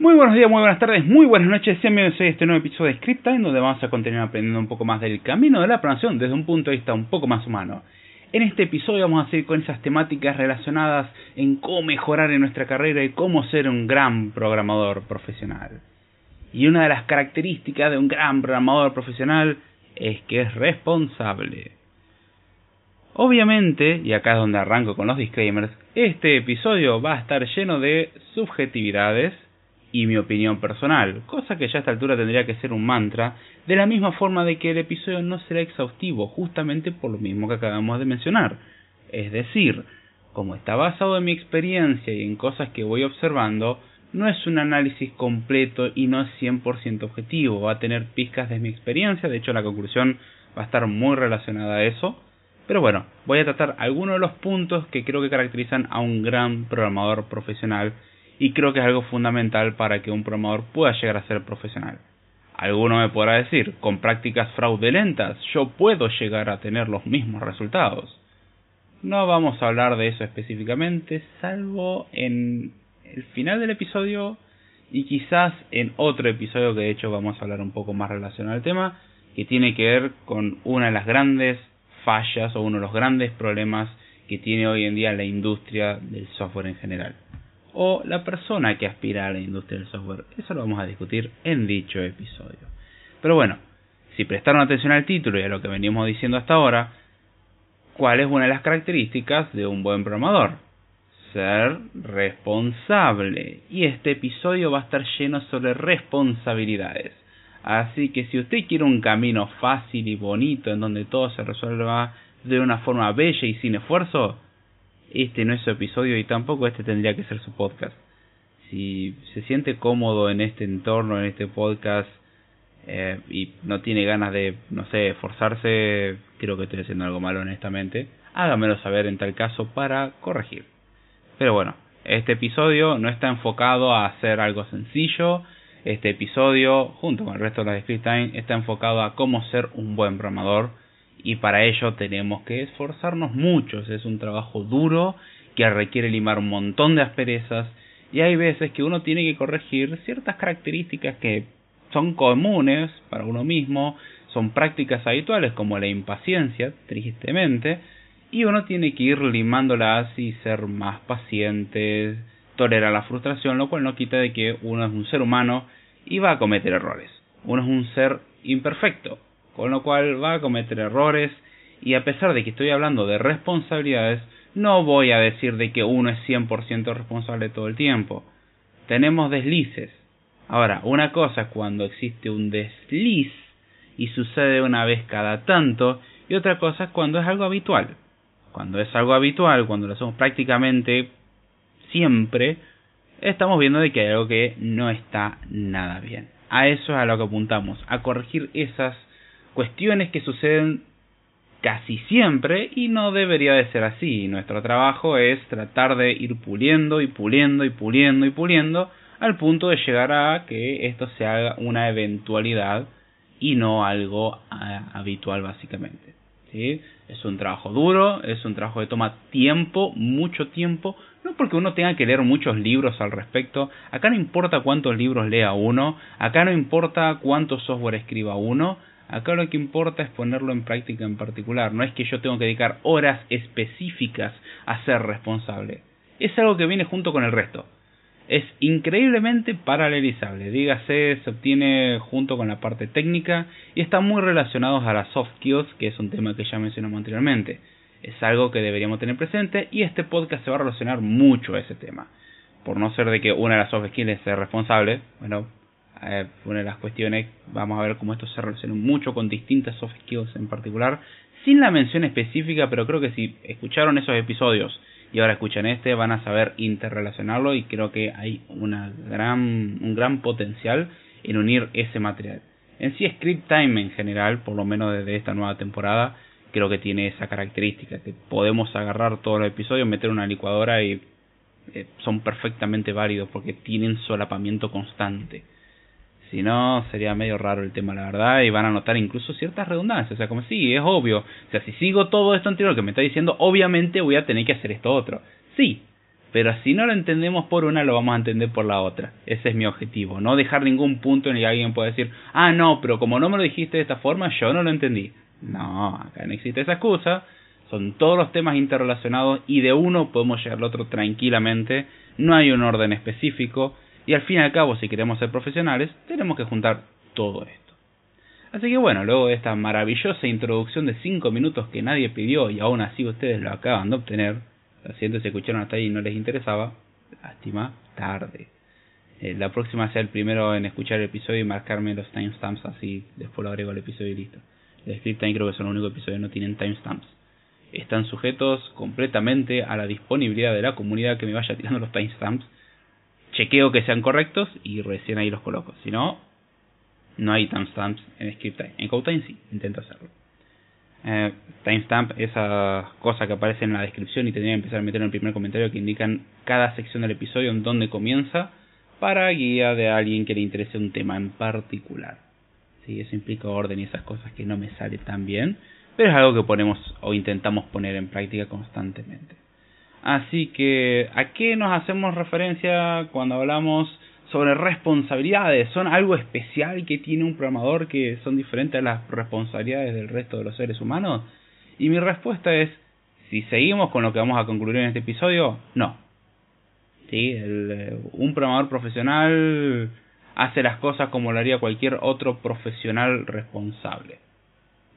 Muy buenos días, muy buenas tardes, muy buenas noches. Sean bienvenidos a este nuevo episodio de Script en donde vamos a continuar aprendiendo un poco más del camino de la programación desde un punto de vista un poco más humano. En este episodio vamos a seguir con esas temáticas relacionadas en cómo mejorar en nuestra carrera y cómo ser un gran programador profesional. Y una de las características de un gran programador profesional es que es responsable. Obviamente, y acá es donde arranco con los disclaimers, este episodio va a estar lleno de subjetividades y mi opinión personal, cosa que ya a esta altura tendría que ser un mantra, de la misma forma de que el episodio no será exhaustivo, justamente por lo mismo que acabamos de mencionar. Es decir, como está basado en mi experiencia y en cosas que voy observando, no es un análisis completo y no es 100% objetivo, va a tener pizcas de mi experiencia, de hecho la conclusión va a estar muy relacionada a eso, pero bueno, voy a tratar algunos de los puntos que creo que caracterizan a un gran programador profesional y creo que es algo fundamental para que un programador pueda llegar a ser profesional. Alguno me podrá decir, con prácticas fraudulentas yo puedo llegar a tener los mismos resultados. No vamos a hablar de eso específicamente, salvo en el final del episodio y quizás en otro episodio que de hecho vamos a hablar un poco más relacionado al tema, que tiene que ver con una de las grandes fallas o uno de los grandes problemas que tiene hoy en día la industria del software en general o la persona que aspira a la industria del software. Eso lo vamos a discutir en dicho episodio. Pero bueno, si prestaron atención al título y a lo que venimos diciendo hasta ahora, ¿cuál es una de las características de un buen programador? Ser responsable. Y este episodio va a estar lleno sobre responsabilidades. Así que si usted quiere un camino fácil y bonito en donde todo se resuelva de una forma bella y sin esfuerzo, este no es su episodio y tampoco este tendría que ser su podcast. Si se siente cómodo en este entorno, en este podcast, eh, y no tiene ganas de, no sé, esforzarse, creo que estoy haciendo algo malo honestamente, hágamelo saber en tal caso para corregir. Pero bueno, este episodio no está enfocado a hacer algo sencillo, este episodio, junto con el resto de la Script Time, está enfocado a cómo ser un buen programador y para ello tenemos que esforzarnos mucho. Es un trabajo duro que requiere limar un montón de asperezas y hay veces que uno tiene que corregir ciertas características que son comunes para uno mismo, son prácticas habituales como la impaciencia, tristemente, y uno tiene que ir limándolas y ser más paciente, tolerar la frustración, lo cual no quita de que uno es un ser humano y va a cometer errores. Uno es un ser imperfecto, con lo cual va a cometer errores y a pesar de que estoy hablando de responsabilidades, no voy a decir de que uno es 100% responsable todo el tiempo. Tenemos deslices. Ahora, una cosa es cuando existe un desliz y sucede una vez cada tanto, y otra cosa es cuando es algo habitual. Cuando es algo habitual, cuando lo hacemos prácticamente siempre, estamos viendo de que hay algo que no está nada bien. A eso es a lo que apuntamos, a corregir esas cuestiones que suceden casi siempre y no debería de ser así. Nuestro trabajo es tratar de ir puliendo y puliendo y puliendo y puliendo al punto de llegar a que esto se haga una eventualidad y no algo habitual básicamente. Es un trabajo duro, es un trabajo que toma tiempo, mucho tiempo, no porque uno tenga que leer muchos libros al respecto, acá no importa cuántos libros lea uno, acá no importa cuánto software escriba uno, Acá lo que importa es ponerlo en práctica en particular. No es que yo tengo que dedicar horas específicas a ser responsable. Es algo que viene junto con el resto. Es increíblemente paralelizable. Dígase, se obtiene junto con la parte técnica y está muy relacionado a las soft skills, que es un tema que ya mencionamos anteriormente. Es algo que deberíamos tener presente y este podcast se va a relacionar mucho a ese tema. Por no ser de que una de las soft skills es ser responsable, bueno, eh, una de las cuestiones, vamos a ver cómo esto se relaciona mucho con distintas soft skills en particular, sin la mención específica, pero creo que si escucharon esos episodios y ahora escuchan este, van a saber interrelacionarlo y creo que hay una gran, un gran potencial en unir ese material. En sí, Script Time en general, por lo menos desde esta nueva temporada, creo que tiene esa característica, que podemos agarrar todos los episodios, meter una licuadora y eh, son perfectamente válidos porque tienen solapamiento constante. Si no, sería medio raro el tema, la verdad, y van a notar incluso ciertas redundancias. O sea, como sí, es obvio. O sea, si sigo todo esto anterior que me está diciendo, obviamente voy a tener que hacer esto otro. Sí, pero si no lo entendemos por una, lo vamos a entender por la otra. Ese es mi objetivo. No dejar ningún punto en el que alguien pueda decir, ah, no, pero como no me lo dijiste de esta forma, yo no lo entendí. No, acá no existe esa excusa. Son todos los temas interrelacionados y de uno podemos llegar al otro tranquilamente. No hay un orden específico. Y al fin y al cabo, si queremos ser profesionales, tenemos que juntar todo esto. Así que bueno, luego de esta maravillosa introducción de 5 minutos que nadie pidió y aún así ustedes lo acaban de obtener, lo siento si escucharon hasta ahí y no les interesaba, lástima, tarde. Eh, la próxima sea el primero en escuchar el episodio y marcarme los timestamps así, después lo agrego al episodio y listo. El script time creo que son los únicos episodios que no tienen timestamps. Están sujetos completamente a la disponibilidad de la comunidad que me vaya tirando los timestamps. Chequeo que sean correctos y recién ahí los coloco. Si no, no hay timestamps en script time. En CodeTime sí, intento hacerlo. Eh, timestamp, esa cosa que aparece en la descripción y tendría que empezar a meter en el primer comentario que indican cada sección del episodio en dónde comienza para guía de alguien que le interese un tema en particular. Sí, eso implica orden y esas cosas que no me sale tan bien, pero es algo que ponemos o intentamos poner en práctica constantemente. Así que, ¿a qué nos hacemos referencia cuando hablamos sobre responsabilidades. ¿Son algo especial que tiene un programador que son diferentes a las responsabilidades del resto de los seres humanos? Y mi respuesta es, si seguimos con lo que vamos a concluir en este episodio, no. ¿Sí? Eh, un programador profesional hace las cosas como lo haría cualquier otro profesional responsable.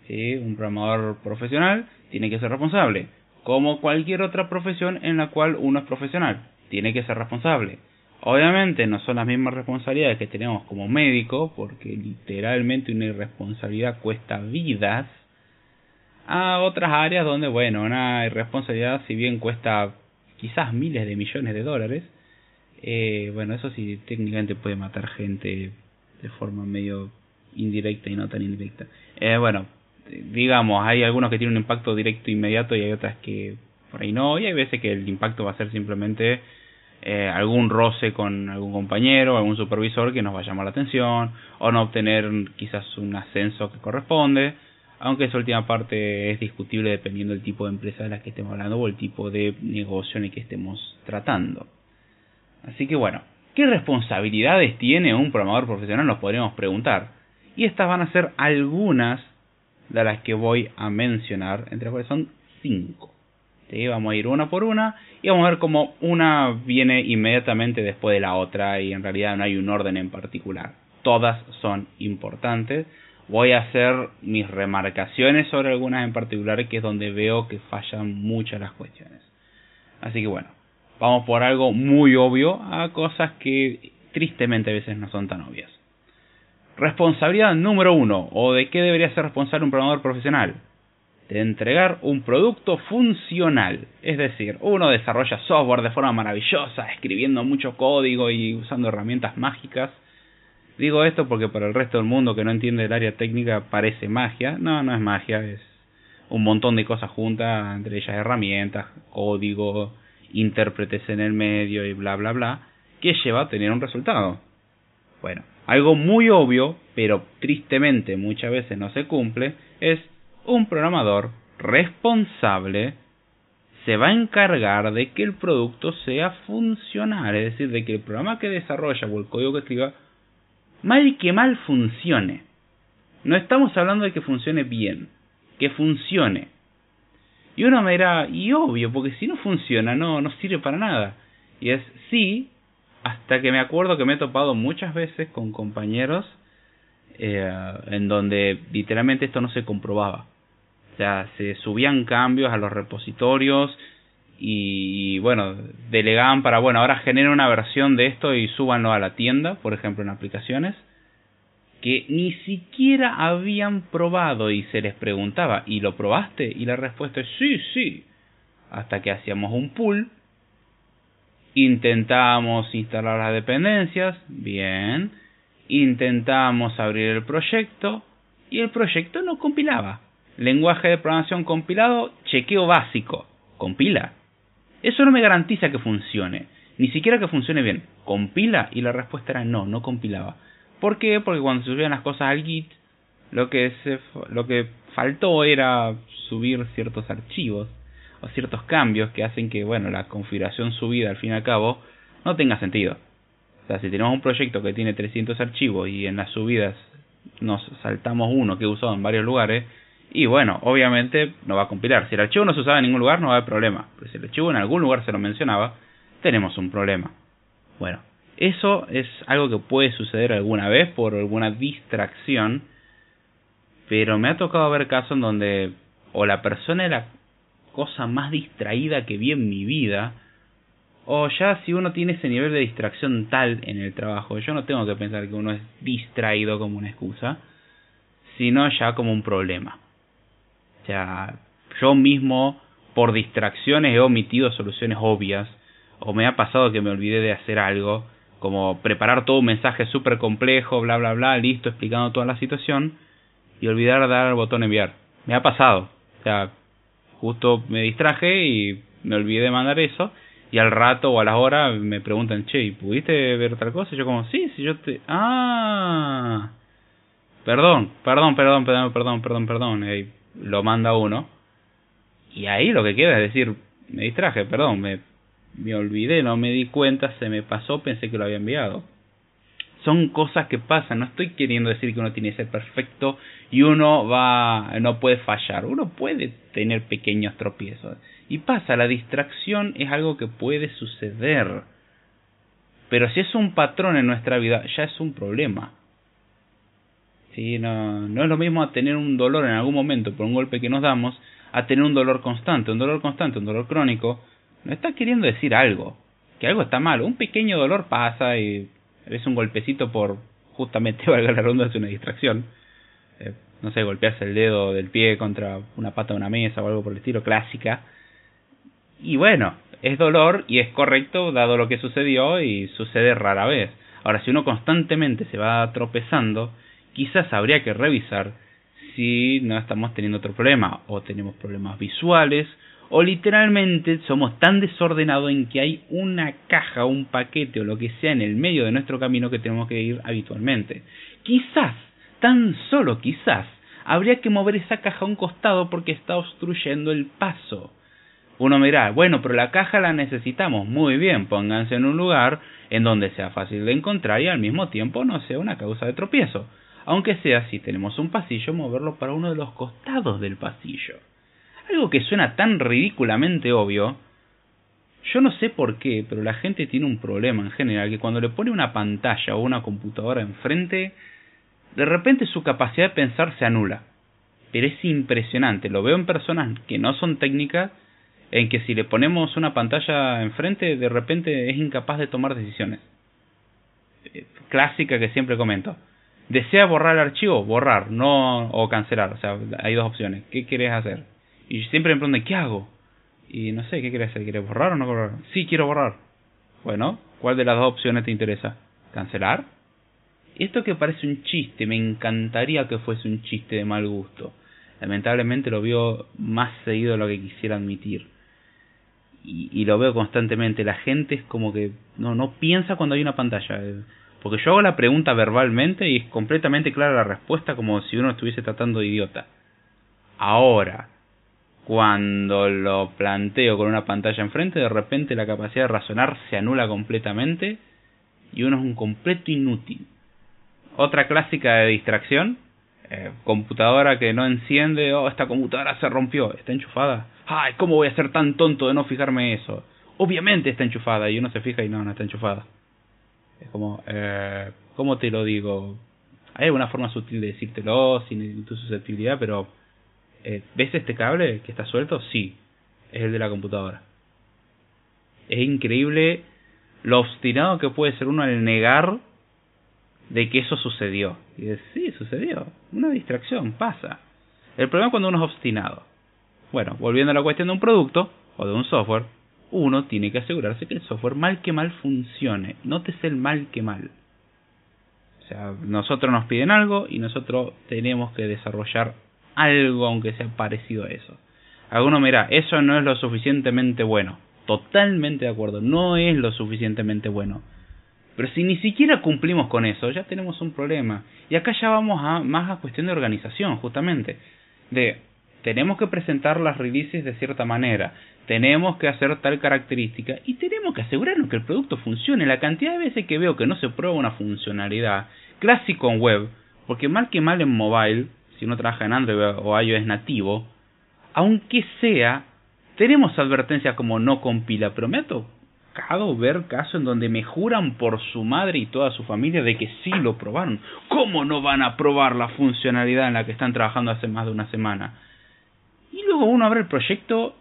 ¿Sí? Un programador profesional tiene que ser responsable, como cualquier otra profesión en la cual uno es profesional, tiene que ser responsable. Obviamente no son las mismas responsabilidades que tenemos como médico, porque literalmente una irresponsabilidad cuesta vidas, a otras áreas donde, bueno, una irresponsabilidad si bien cuesta quizás miles de millones de dólares, eh, bueno, eso sí técnicamente puede matar gente de forma medio indirecta y no tan indirecta. Eh, bueno, digamos, hay algunos que tienen un impacto directo inmediato y hay otras que por ahí no, y hay veces que el impacto va a ser simplemente eh, algún roce con algún compañero, algún supervisor que nos va a llamar la atención, o no obtener quizás un ascenso que corresponde, aunque esa última parte es discutible dependiendo del tipo de empresa de la que estemos hablando o el tipo de negocio en el que estemos tratando. Así que bueno, ¿qué responsabilidades tiene un programador profesional? Nos podríamos preguntar. Y estas van a ser algunas de las que voy a mencionar, entre las cuales son cinco. Vamos a ir una por una y vamos a ver cómo una viene inmediatamente después de la otra y en realidad no hay un orden en particular. Todas son importantes. Voy a hacer mis remarcaciones sobre algunas en particular que es donde veo que fallan muchas las cuestiones. Así que bueno, vamos por algo muy obvio a cosas que tristemente a veces no son tan obvias. Responsabilidad número uno, o de qué debería ser responsable un programador profesional de entregar un producto funcional. Es decir, uno desarrolla software de forma maravillosa, escribiendo mucho código y usando herramientas mágicas. Digo esto porque para el resto del mundo que no entiende el área técnica parece magia. No, no es magia, es un montón de cosas juntas, entre ellas herramientas, código, intérpretes en el medio y bla bla bla, que lleva a tener un resultado. Bueno, algo muy obvio, pero tristemente muchas veces no se cumple, es un programador responsable se va a encargar de que el producto sea funcional, es decir, de que el programa que desarrolla o el código que escriba mal que mal funcione. No estamos hablando de que funcione bien, que funcione. Y uno me dirá, y obvio, porque si no funciona, no, no sirve para nada. Y es sí, hasta que me acuerdo que me he topado muchas veces con compañeros eh, en donde literalmente esto no se comprobaba. O sea, se subían cambios a los repositorios y bueno, delegaban para, bueno, ahora generen una versión de esto y súbanlo a la tienda, por ejemplo, en aplicaciones, que ni siquiera habían probado y se les preguntaba, ¿y lo probaste? Y la respuesta es sí, sí. hasta que hacíamos un pull, intentábamos instalar las dependencias, bien, intentábamos abrir el proyecto y el proyecto no compilaba. Lenguaje de programación compilado, chequeo básico, compila. Eso no me garantiza que funcione, ni siquiera que funcione bien. Compila y la respuesta era no, no compilaba. ¿Por qué? Porque cuando subían las cosas al Git, lo que se, lo que faltó era subir ciertos archivos o ciertos cambios que hacen que, bueno, la configuración subida al fin y al cabo no tenga sentido. O sea, si tenemos un proyecto que tiene 300 archivos y en las subidas nos saltamos uno que he usado en varios lugares, y bueno, obviamente no va a compilar. Si el archivo no se usaba en ningún lugar, no va a haber problema. Pero si el archivo en algún lugar se lo mencionaba, tenemos un problema. Bueno, eso es algo que puede suceder alguna vez por alguna distracción, pero me ha tocado ver casos en donde o la persona era cosa más distraída que vi en mi vida, o ya si uno tiene ese nivel de distracción tal en el trabajo, yo no tengo que pensar que uno es distraído como una excusa, sino ya como un problema. O sea, yo mismo por distracciones he omitido soluciones obvias, o me ha pasado que me olvidé de hacer algo, como preparar todo un mensaje súper complejo, bla, bla, bla, listo, explicando toda la situación, y olvidar dar el botón enviar. Me ha pasado. O sea, justo me distraje y me olvidé de mandar eso y al rato o a las horas me preguntan, che, ¿pudiste ver tal cosa? Y yo como, sí, sí, yo te... Ah, perdón, perdón, perdón, perdón, perdón, perdón, perdón. Y lo manda uno. Y ahí lo que queda es decir, me distraje, perdón, me, me olvidé, no me di cuenta, se me pasó, pensé que lo había enviado son cosas que pasan. No estoy queriendo decir que uno tiene que ser perfecto y uno va, no puede fallar. Uno puede tener pequeños tropiezos. Y pasa, la distracción es algo que puede suceder. Pero si es un patrón en nuestra vida, ya es un problema. ¿Sí? No, no es lo mismo a tener un dolor en algún momento por un golpe que nos damos, a tener un dolor constante. Un dolor constante, un dolor crónico, no está queriendo decir algo. Que algo está mal. Un pequeño dolor pasa y es un golpecito por justamente valga la ronda es una distracción. Eh, no sé golpearse el dedo del pie contra una pata de una mesa o algo por el estilo clásica. Y bueno es dolor y es correcto dado lo que sucedió y sucede rara vez. Ahora si uno constantemente se va tropezando quizás habría que revisar si no estamos teniendo otro problema o tenemos problemas visuales o literalmente somos tan desordenados en que hay una caja, un paquete o lo que sea en el medio de nuestro camino que tenemos que ir habitualmente. Quizás, tan solo quizás, habría que mover esa caja a un costado porque está obstruyendo el paso. Uno mirá, bueno, pero la caja la necesitamos. Muy bien, pónganse en un lugar en donde sea fácil de encontrar y al mismo tiempo no sea una causa de tropiezo. Aunque sea si tenemos un pasillo, moverlo para uno de los costados del pasillo. Algo que suena tan ridículamente obvio, yo no sé por qué, pero la gente tiene un problema en general, que cuando le pone una pantalla o una computadora enfrente, de repente su capacidad de pensar se anula. Pero es impresionante, lo veo en personas que no son técnicas, en que si le ponemos una pantalla enfrente, de repente es incapaz de tomar decisiones. Eh, clásica que siempre comento. Desea borrar el archivo, borrar, no o cancelar. O sea, hay dos opciones. ¿Qué quieres hacer? Y siempre me preguntan, ¿qué hago? Y no sé, ¿qué quieres hacer? ¿Quieres borrar o no borrar? Sí, quiero borrar. Bueno, ¿cuál de las dos opciones te interesa? ¿Cancelar? Esto que parece un chiste, me encantaría que fuese un chiste de mal gusto. Lamentablemente lo veo más seguido de lo que quisiera admitir. Y, y, lo veo constantemente. La gente es como que no, no piensa cuando hay una pantalla. Porque yo hago la pregunta verbalmente y es completamente clara la respuesta como si uno estuviese tratando de idiota. Ahora, cuando lo planteo con una pantalla enfrente, de repente la capacidad de razonar se anula completamente y uno es un completo inútil. Otra clásica de distracción, eh, computadora que no enciende, oh, esta computadora se rompió, está enchufada. Ay, ¿cómo voy a ser tan tonto de no fijarme eso? Obviamente está enchufada y uno se fija y no, no está enchufada. Es como, eh, ¿cómo te lo digo? Hay alguna forma sutil de decírtelo sin tu susceptibilidad, pero eh, ¿ves este cable que está suelto? Sí, es el de la computadora. Es increíble lo obstinado que puede ser uno al negar de que eso sucedió. Y dices, sí, sucedió. Una distracción, pasa. El problema es cuando uno es obstinado. Bueno, volviendo a la cuestión de un producto, o de un software, uno tiene que asegurarse que el software mal que mal funcione. Nótese el mal que mal. O sea, nosotros nos piden algo y nosotros tenemos que desarrollar algo aunque sea parecido a eso. Alguno mira, eso no es lo suficientemente bueno. Totalmente de acuerdo, no es lo suficientemente bueno. Pero si ni siquiera cumplimos con eso, ya tenemos un problema. Y acá ya vamos a más a cuestión de organización, justamente. De tenemos que presentar las releases de cierta manera, tenemos que hacer tal característica y tenemos que asegurarnos que el producto funcione. La cantidad de veces que veo que no se prueba una funcionalidad, clásico en web, porque mal que mal en mobile, si uno trabaja en Android o iOS nativo, aunque sea, tenemos advertencias como no compila, pero me ha tocado ver casos en donde me juran por su madre y toda su familia de que sí lo probaron. ¿Cómo no van a probar la funcionalidad en la que están trabajando hace más de una semana? Y luego uno abre el proyecto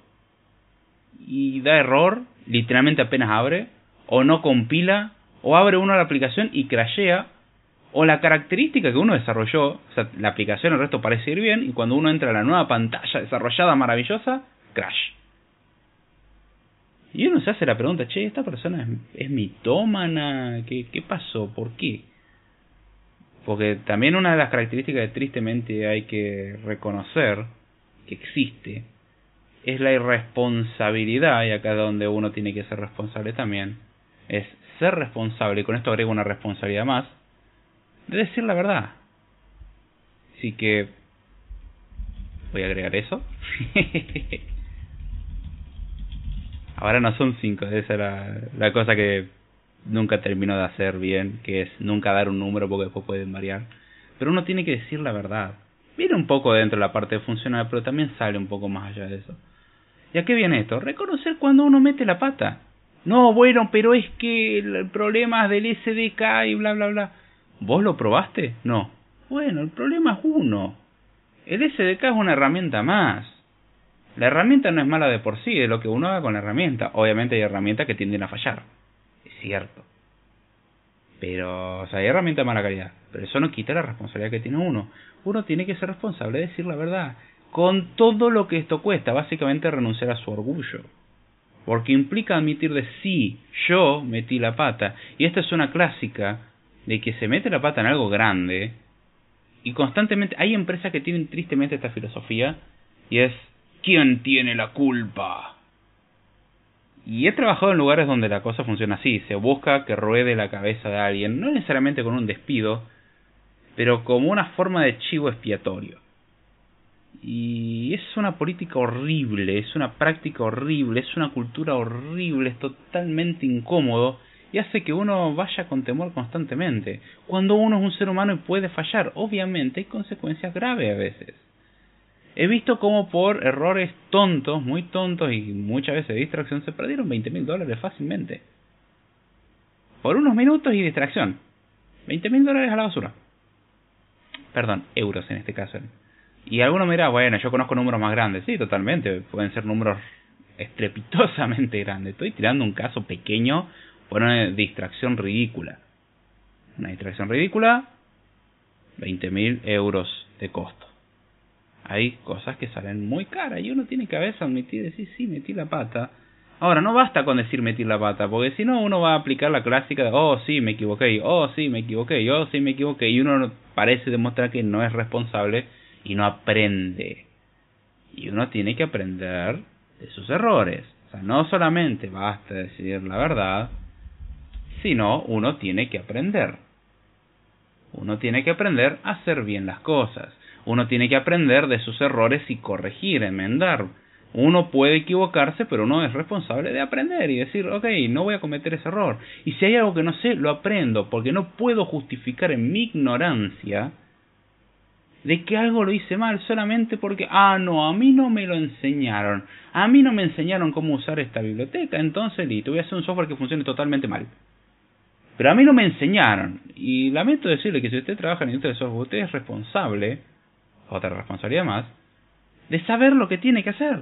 y da error, literalmente apenas abre, o no compila, o abre uno la aplicación y crashea, o la característica que uno desarrolló, o sea, la aplicación, el resto parece ir bien, y cuando uno entra a la nueva pantalla desarrollada maravillosa, crash. Y uno se hace la pregunta, che, ¿esta persona es, es mitómana? ¿Qué, ¿Qué pasó? ¿Por qué? Porque también una de las características que tristemente hay que reconocer que existe es la irresponsabilidad, y acá es donde uno tiene que ser responsable también, es ser responsable, y con esto agrego una responsabilidad más, de decir la verdad. Así que voy a agregar eso. Ahora no son cinco, esa era la cosa que nunca termino de hacer bien, que es nunca dar un número porque después pueden variar. Pero uno tiene que decir la verdad. Viene un poco dentro de la parte funcional, pero también sale un poco más allá de eso. ¿Y a qué viene esto? Reconocer cuando uno mete la pata. No, bueno, pero es que el problema es del SDK y bla, bla, bla. ¿Vos lo probaste? No. Bueno, el problema es uno. El SDK es una herramienta más. La herramienta no es mala de por sí, es lo que uno haga con la herramienta. Obviamente hay herramientas que tienden a fallar. Es cierto. Pero, o sea, hay herramientas de mala calidad. Pero eso no quita la responsabilidad que tiene uno. Uno tiene que ser responsable de decir la verdad con todo lo que esto cuesta, básicamente renunciar a su orgullo. Porque implica admitir de sí, yo metí la pata. Y esta es una clásica de que se mete la pata en algo grande y constantemente hay empresas que tienen tristemente esta filosofía y es ¿quién tiene la culpa? Y he trabajado en lugares donde la cosa funciona así, se busca que ruede la cabeza de alguien, no necesariamente con un despido, pero como una forma de chivo expiatorio. Y es una política horrible, es una práctica horrible, es una cultura horrible, es totalmente incómodo y hace que uno vaya con temor constantemente. Cuando uno es un ser humano y puede fallar, obviamente hay consecuencias graves a veces. He visto cómo por errores tontos, muy tontos y muchas veces de distracción se perdieron 20 mil dólares fácilmente. Por unos minutos y distracción. 20 mil dólares a la basura. Perdón, euros en este caso. Y alguno me dirá, bueno, yo conozco números más grandes. Sí, totalmente. Pueden ser números estrepitosamente grandes. Estoy tirando un caso pequeño por una distracción ridícula. Una distracción ridícula, 20.000 euros de costo. Hay cosas que salen muy caras y uno tiene que a admitir, decir, sí, metí la pata. Ahora, no basta con decir metí la pata, porque si no uno va a aplicar la clásica de, oh, sí, me equivoqué, oh, sí, me equivoqué, oh, sí, me equivoqué, y uno parece demostrar que no es responsable y no aprende. Y uno tiene que aprender de sus errores. O sea, no solamente basta decir la verdad, sino uno tiene que aprender. Uno tiene que aprender a hacer bien las cosas. Uno tiene que aprender de sus errores y corregir, enmendar. Uno puede equivocarse, pero uno es responsable de aprender y decir, ok, no voy a cometer ese error. Y si hay algo que no sé, lo aprendo, porque no puedo justificar en mi ignorancia de que algo lo hice mal solamente porque, ah, no, a mí no me lo enseñaron. A mí no me enseñaron cómo usar esta biblioteca, entonces listo, voy a hacer un software que funcione totalmente mal. Pero a mí no me enseñaron. Y lamento decirle que si usted trabaja en industria de software, usted es responsable, otra responsabilidad más, de saber lo que tiene que hacer,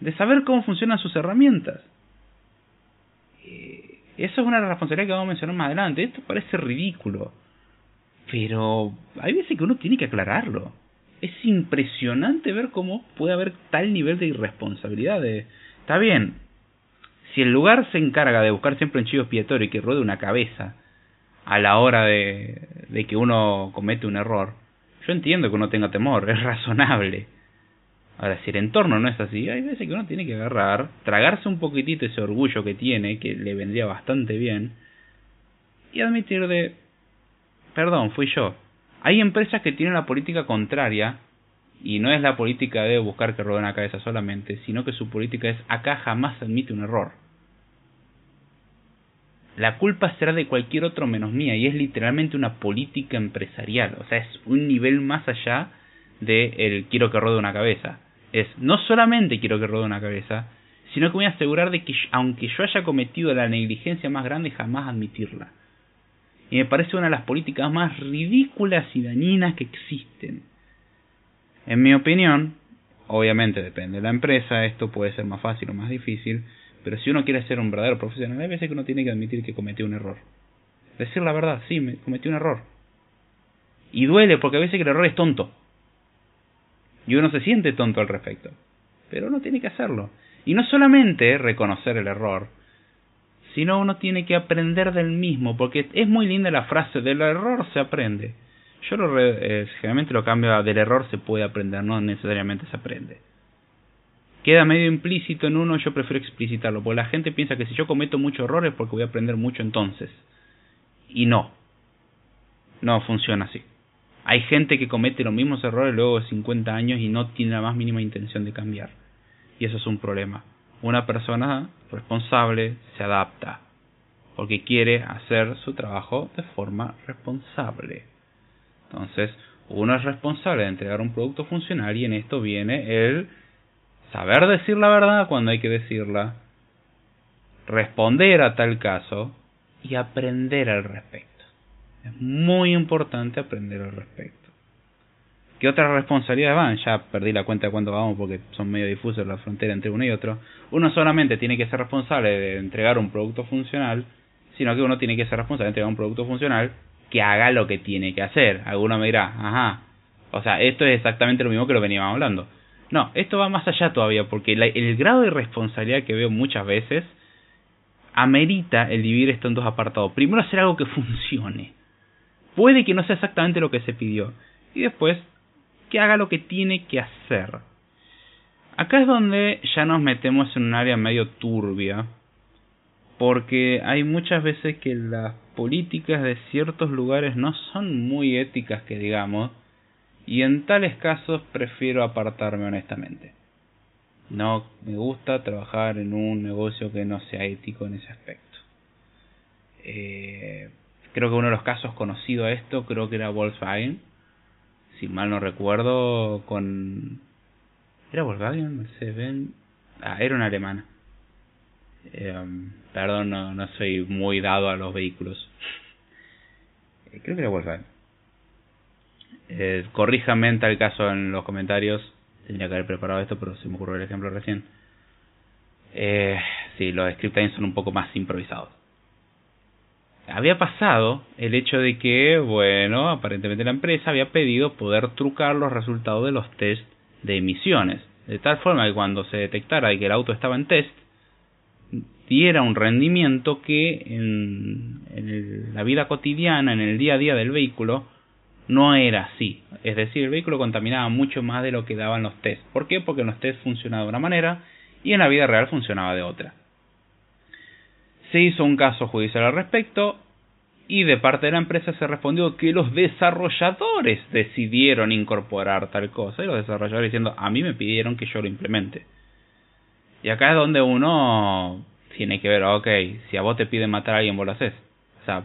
de saber cómo funcionan sus herramientas. Eh, eso es una responsabilidad que vamos a mencionar más adelante. Esto parece ridículo. Pero hay veces que uno tiene que aclararlo. Es impresionante ver cómo puede haber tal nivel de irresponsabilidad Está bien. Si el lugar se encarga de buscar siempre un chivo expiatorio y que ruede una cabeza a la hora de, que uno comete un error, yo entiendo que uno tenga temor, es razonable. Ahora, si el entorno no es así, hay veces que uno tiene que agarrar, tragarse un poquitito ese orgullo que tiene, que le vendría bastante bien, y admitir de, perdón, fui yo. Hay empresas que tienen la política contraria, y no es la política de buscar que roben la cabeza solamente, sino que su política es acá jamás admite un error. La culpa será de cualquier otro menos mía, y es literalmente una política empresarial, o sea, es un nivel más allá de el quiero que rode una cabeza. Es no solamente quiero que rode una cabeza, sino que voy a asegurar de que aunque yo haya cometido la negligencia más grande, jamás admitirla. Y me parece una de las políticas más ridículas y dañinas que existen. En mi opinión, obviamente depende de la empresa, esto puede ser más fácil o más difícil, pero si uno quiere ser un verdadero profesional, hay veces que uno tiene que admitir que cometió un error. Decir la verdad, sí, me cometí un error. Y duele porque a veces que el error es tonto. Y uno se siente tonto al respecto. Pero uno tiene que hacerlo. Y no solamente reconocer el error, sino uno tiene que aprender del mismo, porque es muy linda la frase, del error se aprende. Yo lo eh, generalmente lo cambio a del error se puede aprender, no necesariamente se aprende. Queda medio implícito en uno, yo prefiero explicitarlo, porque la gente piensa que si yo cometo muchos errores porque voy a aprender mucho entonces. Y no. No funciona así. Hay gente que comete los mismos errores luego de 50 años y no tiene la más mínima intención de cambiar. Y eso es un problema. Una persona responsable se adapta porque quiere hacer su trabajo de forma responsable. Entonces, uno es responsable de entregar un producto funcional y en esto viene el saber decir la verdad cuando hay que decirla, responder a tal caso y aprender al respecto. Es muy importante aprender al respecto. ¿Qué otras responsabilidades van? Ya perdí la cuenta de cuánto vamos porque son medio difusos la frontera entre uno y otro. Uno solamente tiene que ser responsable de entregar un producto funcional, sino que uno tiene que ser responsable de entregar un producto funcional que haga lo que tiene que hacer. Alguno me dirá, ajá, o sea, esto es exactamente lo mismo que lo veníamos hablando. No, esto va más allá todavía, porque el grado de responsabilidad que veo muchas veces amerita el dividir esto en dos apartados. Primero hacer algo que funcione. Puede que no sea exactamente lo que se pidió. Y después que haga lo que tiene que hacer. Acá es donde ya nos metemos en un área medio turbia. Porque hay muchas veces que las políticas de ciertos lugares no son muy éticas que digamos. Y en tales casos prefiero apartarme honestamente. No me gusta trabajar en un negocio que no sea ético en ese aspecto. Eh, creo que uno de los casos conocido a esto creo que era Volkswagen. Si mal no recuerdo, con... ¿Era Volkswagen? Mercedes Ah, era una alemana. Eh, perdón, no, no soy muy dado a los vehículos. Eh, creo que era Volkswagen. Eh, corríjame en tal caso en los comentarios. Tendría que haber preparado esto, pero se me ocurrió el ejemplo recién. Eh, sí, los script son un poco más improvisados. Había pasado el hecho de que, bueno, aparentemente la empresa había pedido poder trucar los resultados de los test de emisiones. De tal forma que cuando se detectara que el auto estaba en test, diera un rendimiento que en, en la vida cotidiana, en el día a día del vehículo, no era así. Es decir, el vehículo contaminaba mucho más de lo que daban los test. ¿Por qué? Porque en los test funcionaba de una manera y en la vida real funcionaba de otra. Se hizo un caso judicial al respecto y de parte de la empresa se respondió que los desarrolladores decidieron incorporar tal cosa y los desarrolladores diciendo a mí me pidieron que yo lo implemente. Y acá es donde uno tiene que ver, ok, si a vos te piden matar a alguien vos lo haces. O sea,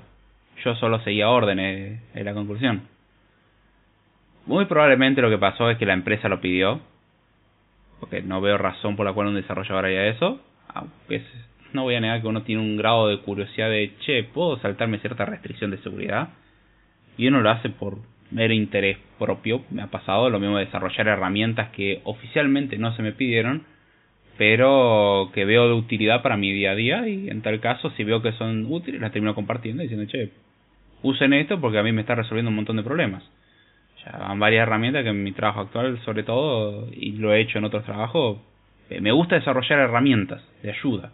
yo solo seguía órdenes, en la conclusión. Muy probablemente lo que pasó es que la empresa lo pidió, porque no veo razón por la cual un desarrollador haría eso, aunque no voy a negar que uno tiene un grado de curiosidad de, che, ¿puedo saltarme cierta restricción de seguridad? Y uno lo hace por mero interés propio, me ha pasado lo mismo de desarrollar herramientas que oficialmente no se me pidieron, pero que veo de utilidad para mi día a día y en tal caso si veo que son útiles las termino compartiendo diciendo, che, usen esto porque a mí me está resolviendo un montón de problemas van varias herramientas que en mi trabajo actual, sobre todo, y lo he hecho en otros trabajos, Eh, me gusta desarrollar herramientas de ayuda.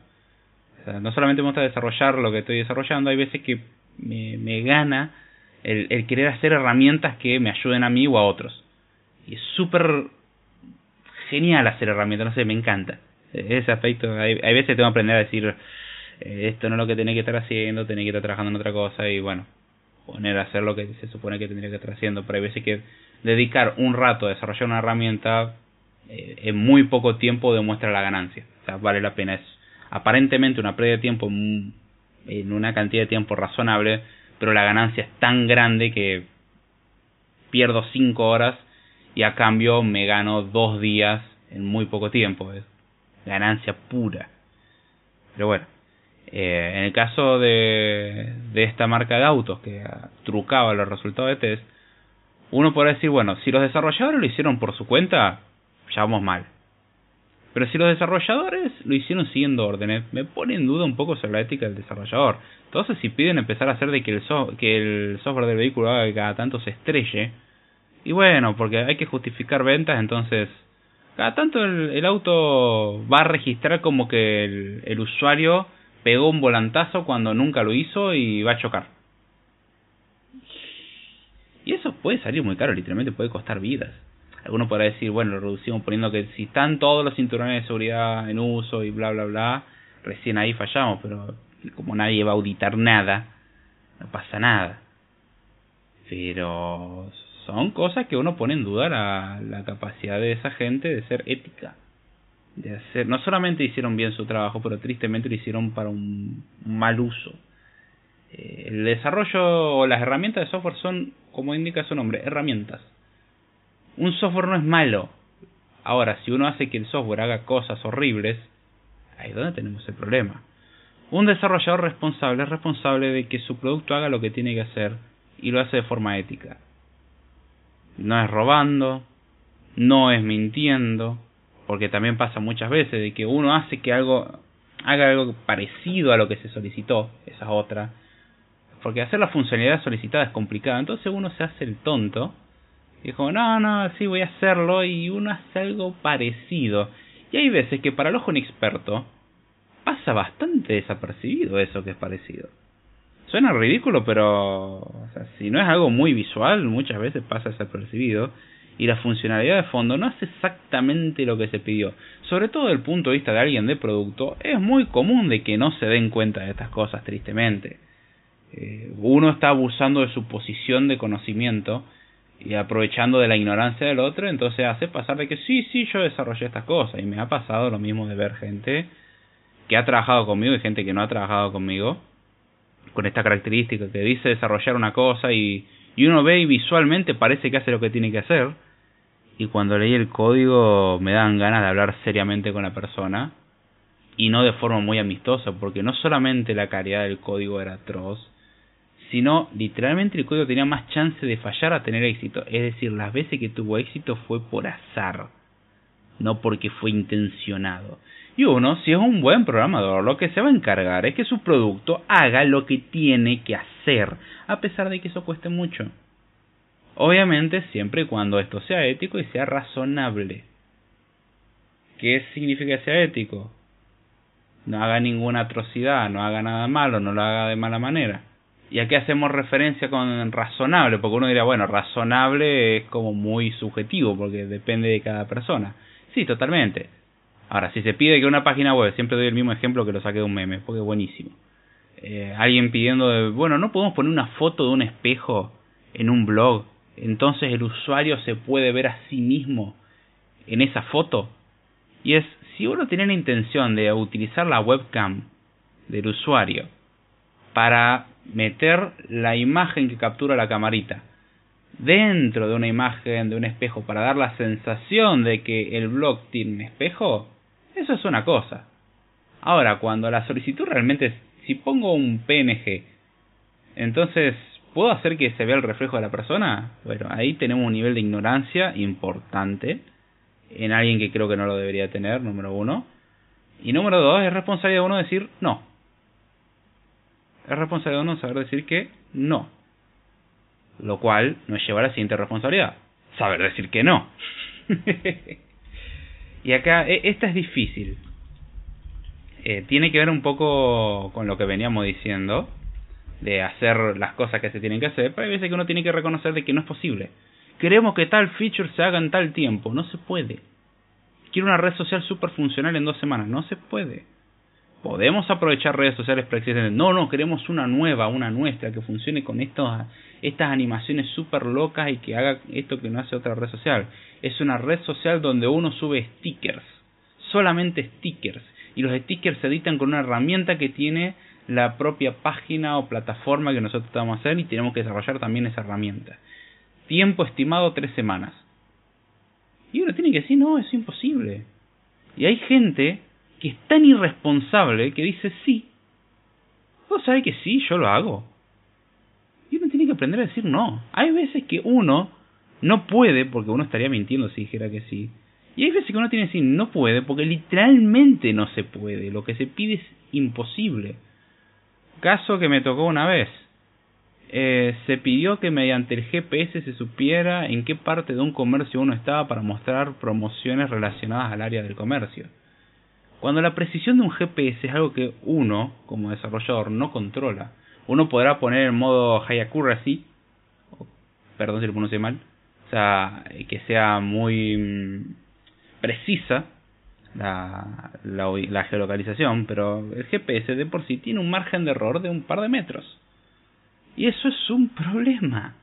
no solamente me gusta desarrollar lo que estoy desarrollando, hay veces que me, me gana el, el, querer hacer herramientas que me ayuden a mí o a otros. Y es súper genial hacer herramientas, no sé, me encanta. Ese aspecto, hay, hay veces tengo que aprender a decir, eh, esto no es lo que tenés que estar haciendo, tenés que estar trabajando en otra cosa y bueno, poner a hacer lo que se supone que tendría que estar haciendo, pero hay veces que dedicar un rato a desarrollar una herramienta eh, en muy poco tiempo demuestra la ganancia. O sea, vale la pena. Es aparentemente una pérdida de tiempo en una cantidad de tiempo razonable, pero la ganancia es tan grande que pierdo 5 horas y a cambio me gano 2 días en muy poco tiempo. Es ganancia pura. Pero bueno, eh, en el caso de, de esta marca de autos que trucaba los resultados de test, uno podría decir, bueno, si los desarrolladores lo hicieron por su cuenta, ya vamos mal. Pero si los desarrolladores lo hicieron siguiendo órdenes, me pone en duda un poco sobre la ética del desarrollador. Entonces, si piden empezar a hacer de que el, que el software del vehículo haga que cada tanto se estrelle, y bueno, porque hay que justificar ventas, entonces cada tanto el, auto va a registrar como que el usuario pegó un volantazo cuando nunca lo hizo y va a chocar. Y eso puede salir muy caro, literalmente puede costar vidas. Alguno podrá decir, bueno, lo reducimos poniendo que si están todos los cinturones de seguridad en uso y bla, bla, bla, recién ahí fallamos, pero como nadie va a auditar nada, no pasa nada. Pero son cosas que uno pone en duda la, la capacidad de esa gente de ser ética. De hacer, no solamente hicieron bien su trabajo, pero tristemente lo hicieron para un mal uso. Eh, el desarrollo o las herramientas de software son, como indica su nombre, herramientas un software no es malo. Ahora, si uno hace que el software haga cosas horribles, ahí es donde tenemos el problema. Un desarrollador responsable es responsable de que su producto haga lo que tiene que hacer y lo hace de forma ética. No es robando, no es mintiendo, porque también pasa muchas veces de que uno hace que algo haga algo parecido a lo que se solicitó, esa otra, porque hacer la funcionalidad solicitada es complicada, entonces uno se hace el tonto y dijo, no, no, sí voy a hacerlo y uno hace algo parecido. Y hay veces que para el ojo inexperto pasa bastante desapercibido eso que es parecido. Suena ridículo, pero si no es algo muy visual, muchas veces pasa desapercibido. Y la funcionalidad de fondo no hace exactamente lo que se pidió. Sobre todo desde el punto de vista de alguien de producto, es muy común de que no se den cuenta de estas cosas, tristemente. Eh, uno está abusando de su posición de conocimiento y aprovechando de la ignorancia del otro, entonces hace pasar de que sí, sí, yo desarrollé estas cosas. Y me ha pasado lo mismo de ver gente que ha trabajado conmigo y gente que no ha trabajado conmigo, con esta característica, que dice desarrollar una cosa y, y uno ve y visualmente parece que hace lo que tiene que hacer. Y cuando leí el código me dan ganas de hablar seriamente con la persona y no de forma muy amistosa, porque no solamente la calidad del código era atroz, sino literalmente el código tenía más chance de fallar a tener éxito. Es decir, las veces que tuvo éxito fue por azar, no porque fue intencionado. Y uno, si es un buen programador, lo que se va a encargar es que su producto haga lo que tiene que hacer, a pesar de que eso cueste mucho. Obviamente siempre y cuando esto sea ético y sea razonable. ¿Qué significa que sea ético? No haga ninguna atrocidad, no haga nada malo, no lo haga de mala manera. ¿Y aquí hacemos referencia con razonable? Porque uno diría, bueno, razonable es como muy subjetivo porque depende de cada persona. Sí, totalmente. Ahora, si se pide que una página web, siempre doy el mismo ejemplo que lo saqué de un meme, porque es buenísimo. Eh, alguien pidiendo, de, bueno, no podemos poner una foto de un espejo en un blog, entonces el usuario se puede ver a sí mismo en esa foto. Y es, si uno tiene la intención de utilizar la webcam del usuario para meter la imagen que captura la camarita dentro de una imagen de un espejo para dar la sensación de que el blog tiene un espejo, eso es una cosa. Ahora, cuando la solicitud realmente es, si pongo un PNG, entonces, ¿puedo hacer que se vea el reflejo de la persona? Bueno, ahí tenemos un nivel de ignorancia importante en alguien que creo que no lo debería tener, número uno. Y número dos, es responsabilidad de uno decir no es responsabilidad de uno saber decir que no. Lo cual nos lleva a la siguiente responsabilidad, saber decir que no. Y acá, e, esta es difícil. Eh, tiene que ver un poco con lo que veníamos diciendo, de hacer las cosas que se tienen que hacer, pero hay veces que uno tiene que reconocer de que no es posible. Queremos que tal feature se haga en tal tiempo, no se puede. Quiero una red social super funcional en dos semanas, no se puede. Podemos aprovechar redes sociales preexistentes. No, no, queremos una nueva, una nuestra, que funcione con estos, estas animaciones super locas y que haga esto que no hace otra red social. Es una red social donde uno sube stickers, solamente stickers. Y los stickers se editan con una herramienta que tiene la propia página o plataforma que nosotros estamos a hacer y tenemos que desarrollar también esa herramienta. Tiempo estimado tres semanas. Y uno tiene que decir, no, es imposible. Y hay gente que es tan irresponsable que dice, sí. Vos sabés que sí, yo lo hago. Y uno tiene que aprender a decir no. Hay veces que uno no puede, porque uno estaría mintiendo si dijera que sí. Y hay veces que uno tiene que decir no puede, porque literalmente no se puede. Lo que se pide es imposible. Caso que me tocó una vez. Eh, se pidió que mediante el GPS se supiera en qué parte de un comercio uno estaba para mostrar promociones relacionadas al área del comercio. Cuando la precisión de un GPS es algo que uno, como desarrollador, no controla, uno podrá poner en modo high accuracy, perdón si lo pronuncie mal, o sea, que sea muy mm, precisa la, geolocalización, pero el GPS de por sí tiene un margen de error de un par de metros. Y eso es un problema.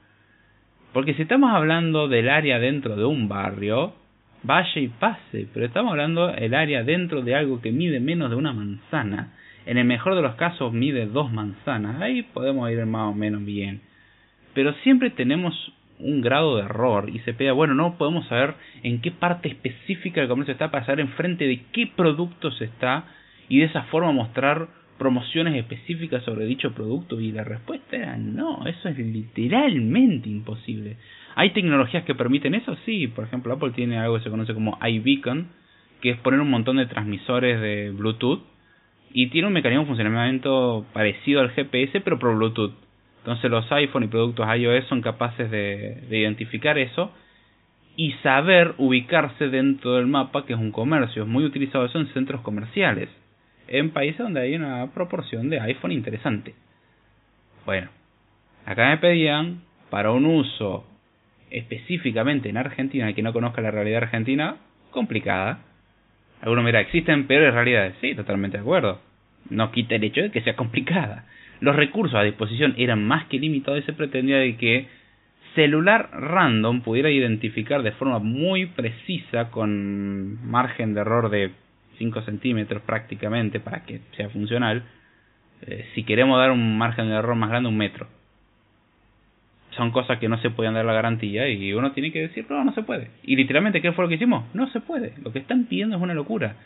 Porque si estamos hablando del área dentro de un barrio, vaya y pase, pero estamos hablando el área dentro de algo que mide menos de una manzana. En el mejor de los casos mide dos manzanas, ahí podemos ir más o menos bien. Pero siempre tenemos un grado de error y se pega, bueno, no podemos saber en qué parte específica del comercio está para saber enfrente de qué productos está y de esa forma mostrar promociones específicas sobre dicho producto y la respuesta era no, eso es literalmente imposible. ¿Hay tecnologías que permiten eso? Sí, por ejemplo Apple tiene algo que se conoce como iBeacon, que es poner un montón de transmisores de Bluetooth y tiene un mecanismo de funcionamiento parecido al GPS pero por Bluetooth. Entonces los iPhone y productos iOS son capaces de, de identificar eso y saber ubicarse dentro del mapa que es un comercio. Es muy utilizado eso en centros comerciales en países donde hay una proporción de iPhone interesante. Bueno, acá me pedían para un uso específicamente en Argentina, que no conozca la realidad argentina, complicada. Alguno mira, ¿existen peores realidades? Sí, totalmente de acuerdo. No quita el hecho de que sea complicada. Los recursos a disposición eran más que limitados y se pretendía de que celular random pudiera identificar de forma muy precisa con margen de error de 5 centímetros prácticamente para que sea funcional. Eh, si queremos dar un margen de error más grande, un metro. Son cosas que no se pueden dar la garantía y uno tiene que decir, no, no se puede. Y literalmente, ¿qué fue lo que hicimos? No se puede. Lo que están pidiendo es una locura.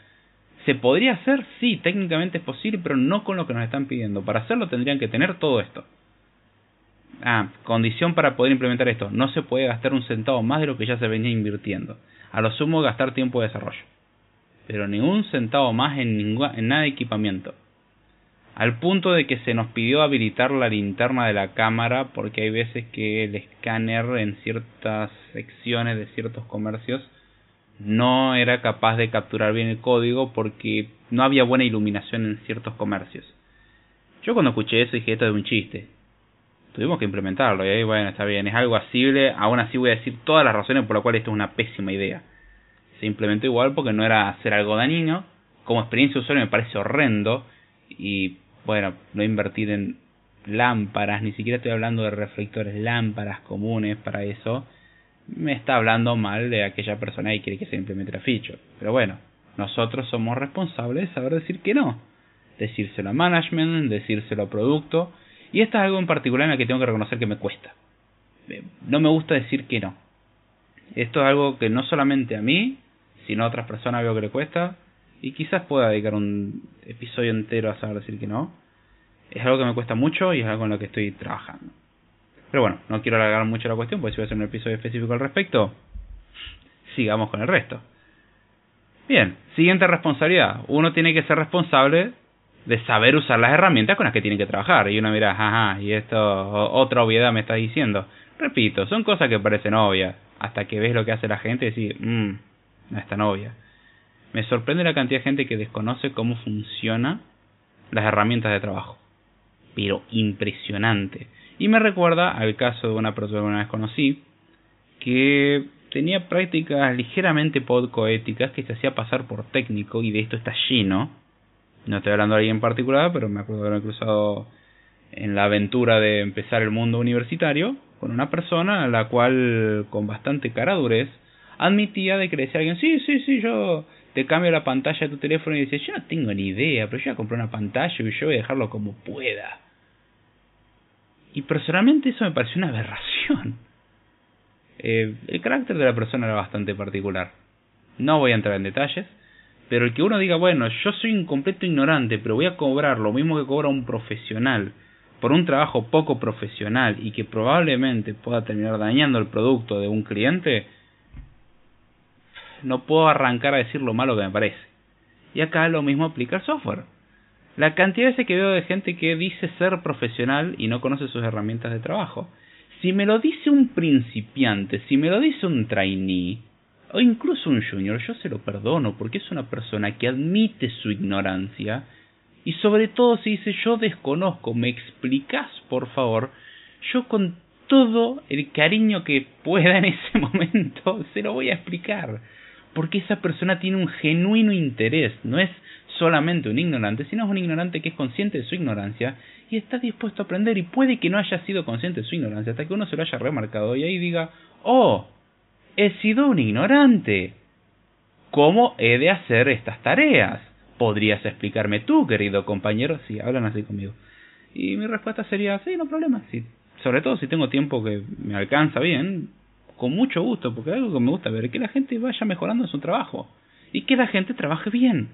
¿Se podría hacer? Sí, técnicamente es posible, pero no con lo que nos están pidiendo. Para hacerlo tendrían que tener todo esto. Ah, condición para poder implementar esto. No se puede gastar un centavo más de lo que ya se venía invirtiendo. A lo sumo gastar tiempo de desarrollo pero ni un centavo más en, en nada de equipamiento. Al punto de que se nos pidió habilitar la linterna de la cámara porque hay veces que el escáner en ciertas secciones de ciertos comercios no era capaz de capturar bien el código porque no había buena iluminación en ciertos comercios. Yo cuando escuché eso dije esto es un chiste. Tuvimos que implementarlo y ahí bueno, está bien, es algo asible, aún así voy a decir todas las razones por las cuales esto es una pésima idea se implementó igual porque no era hacer algo dañino. Como experiencia de usuario me parece horrendo. Y bueno, no invertir en lámparas, ni siquiera estoy hablando de reflectores, lámparas comunes para eso. Me está hablando mal de aquella persona que quiere que se implemente la feature. Pero bueno, nosotros somos responsables de saber decir que no. Decírselo a management, decírselo a producto. Y esto es algo en particular en el que tengo que reconocer que me cuesta. No me gusta decir que no. Esto es algo que no solamente a mí, si no a otras personas veo que le cuesta, y quizás pueda dedicar un episodio entero a saber decir que no. Es algo que me cuesta mucho y es algo en lo que estoy trabajando. Pero bueno, no quiero alargar mucho la cuestión, porque si voy a hacer un episodio específico al respecto, sigamos con el resto. Bien, siguiente responsabilidad. Uno tiene que ser responsable de saber usar las herramientas con las que tiene que trabajar. Y uno mira, ajá, y esto, otra obviedad me está diciendo. Repito, son cosas que parecen obvias, hasta que ves lo que hace la gente y decís, mmm, no es tan obvia. Me sorprende la cantidad de gente que desconoce cómo funcionan las herramientas de trabajo. Pero impresionante. Y me recuerda al caso de una persona que una vez conocí que tenía prácticas ligeramente poco éticas que se hacía pasar por técnico y de esto está lleno. No estoy hablando de alguien en particular, pero me acuerdo de haber cruzado en la aventura de empezar el mundo universitario con una persona a la cual con bastante caradurez admitía de que le decía a alguien, sí, sí, sí, yo te cambio la pantalla de tu teléfono y dice, yo no tengo ni idea, pero yo voy a comprar una pantalla y yo voy a dejarlo como pueda. Y personalmente eso me pareció una aberración. Eh, el carácter de la persona era bastante particular. No voy a entrar en detalles, pero el que uno diga, bueno, yo soy un completo ignorante, pero voy a cobrar lo mismo que cobra un profesional por un trabajo poco profesional y que probablemente pueda terminar dañando el producto de un cliente, no puedo arrancar a decir lo malo que me parece. Y acá lo mismo aplica al software. La cantidad de veces que veo de gente que dice ser profesional y no conoce sus herramientas de trabajo. Si me lo dice un principiante, si me lo dice un trainee, o incluso un junior, yo se lo perdono porque es una persona que admite su ignorancia y sobre todo si dice yo desconozco, me explicas por favor, yo con todo el cariño que pueda en ese momento se lo voy a explicar porque esa persona tiene un genuino interés, no es solamente un ignorante, sino es un ignorante que es consciente de su ignorancia y está dispuesto a aprender y puede que no haya sido consciente de su ignorancia hasta que uno se lo haya remarcado y ahí diga, oh, he sido un ignorante. ¿Cómo he de hacer estas tareas? ¿Podrías explicarme tú, querido compañero? Si hablan así conmigo. Y mi respuesta sería, sí, no problema. Sobre todo si tengo tiempo que me alcanza bien, con mucho gusto, porque es algo que me gusta ver, que la gente vaya mejorando en su trabajo y que la gente trabaje bien.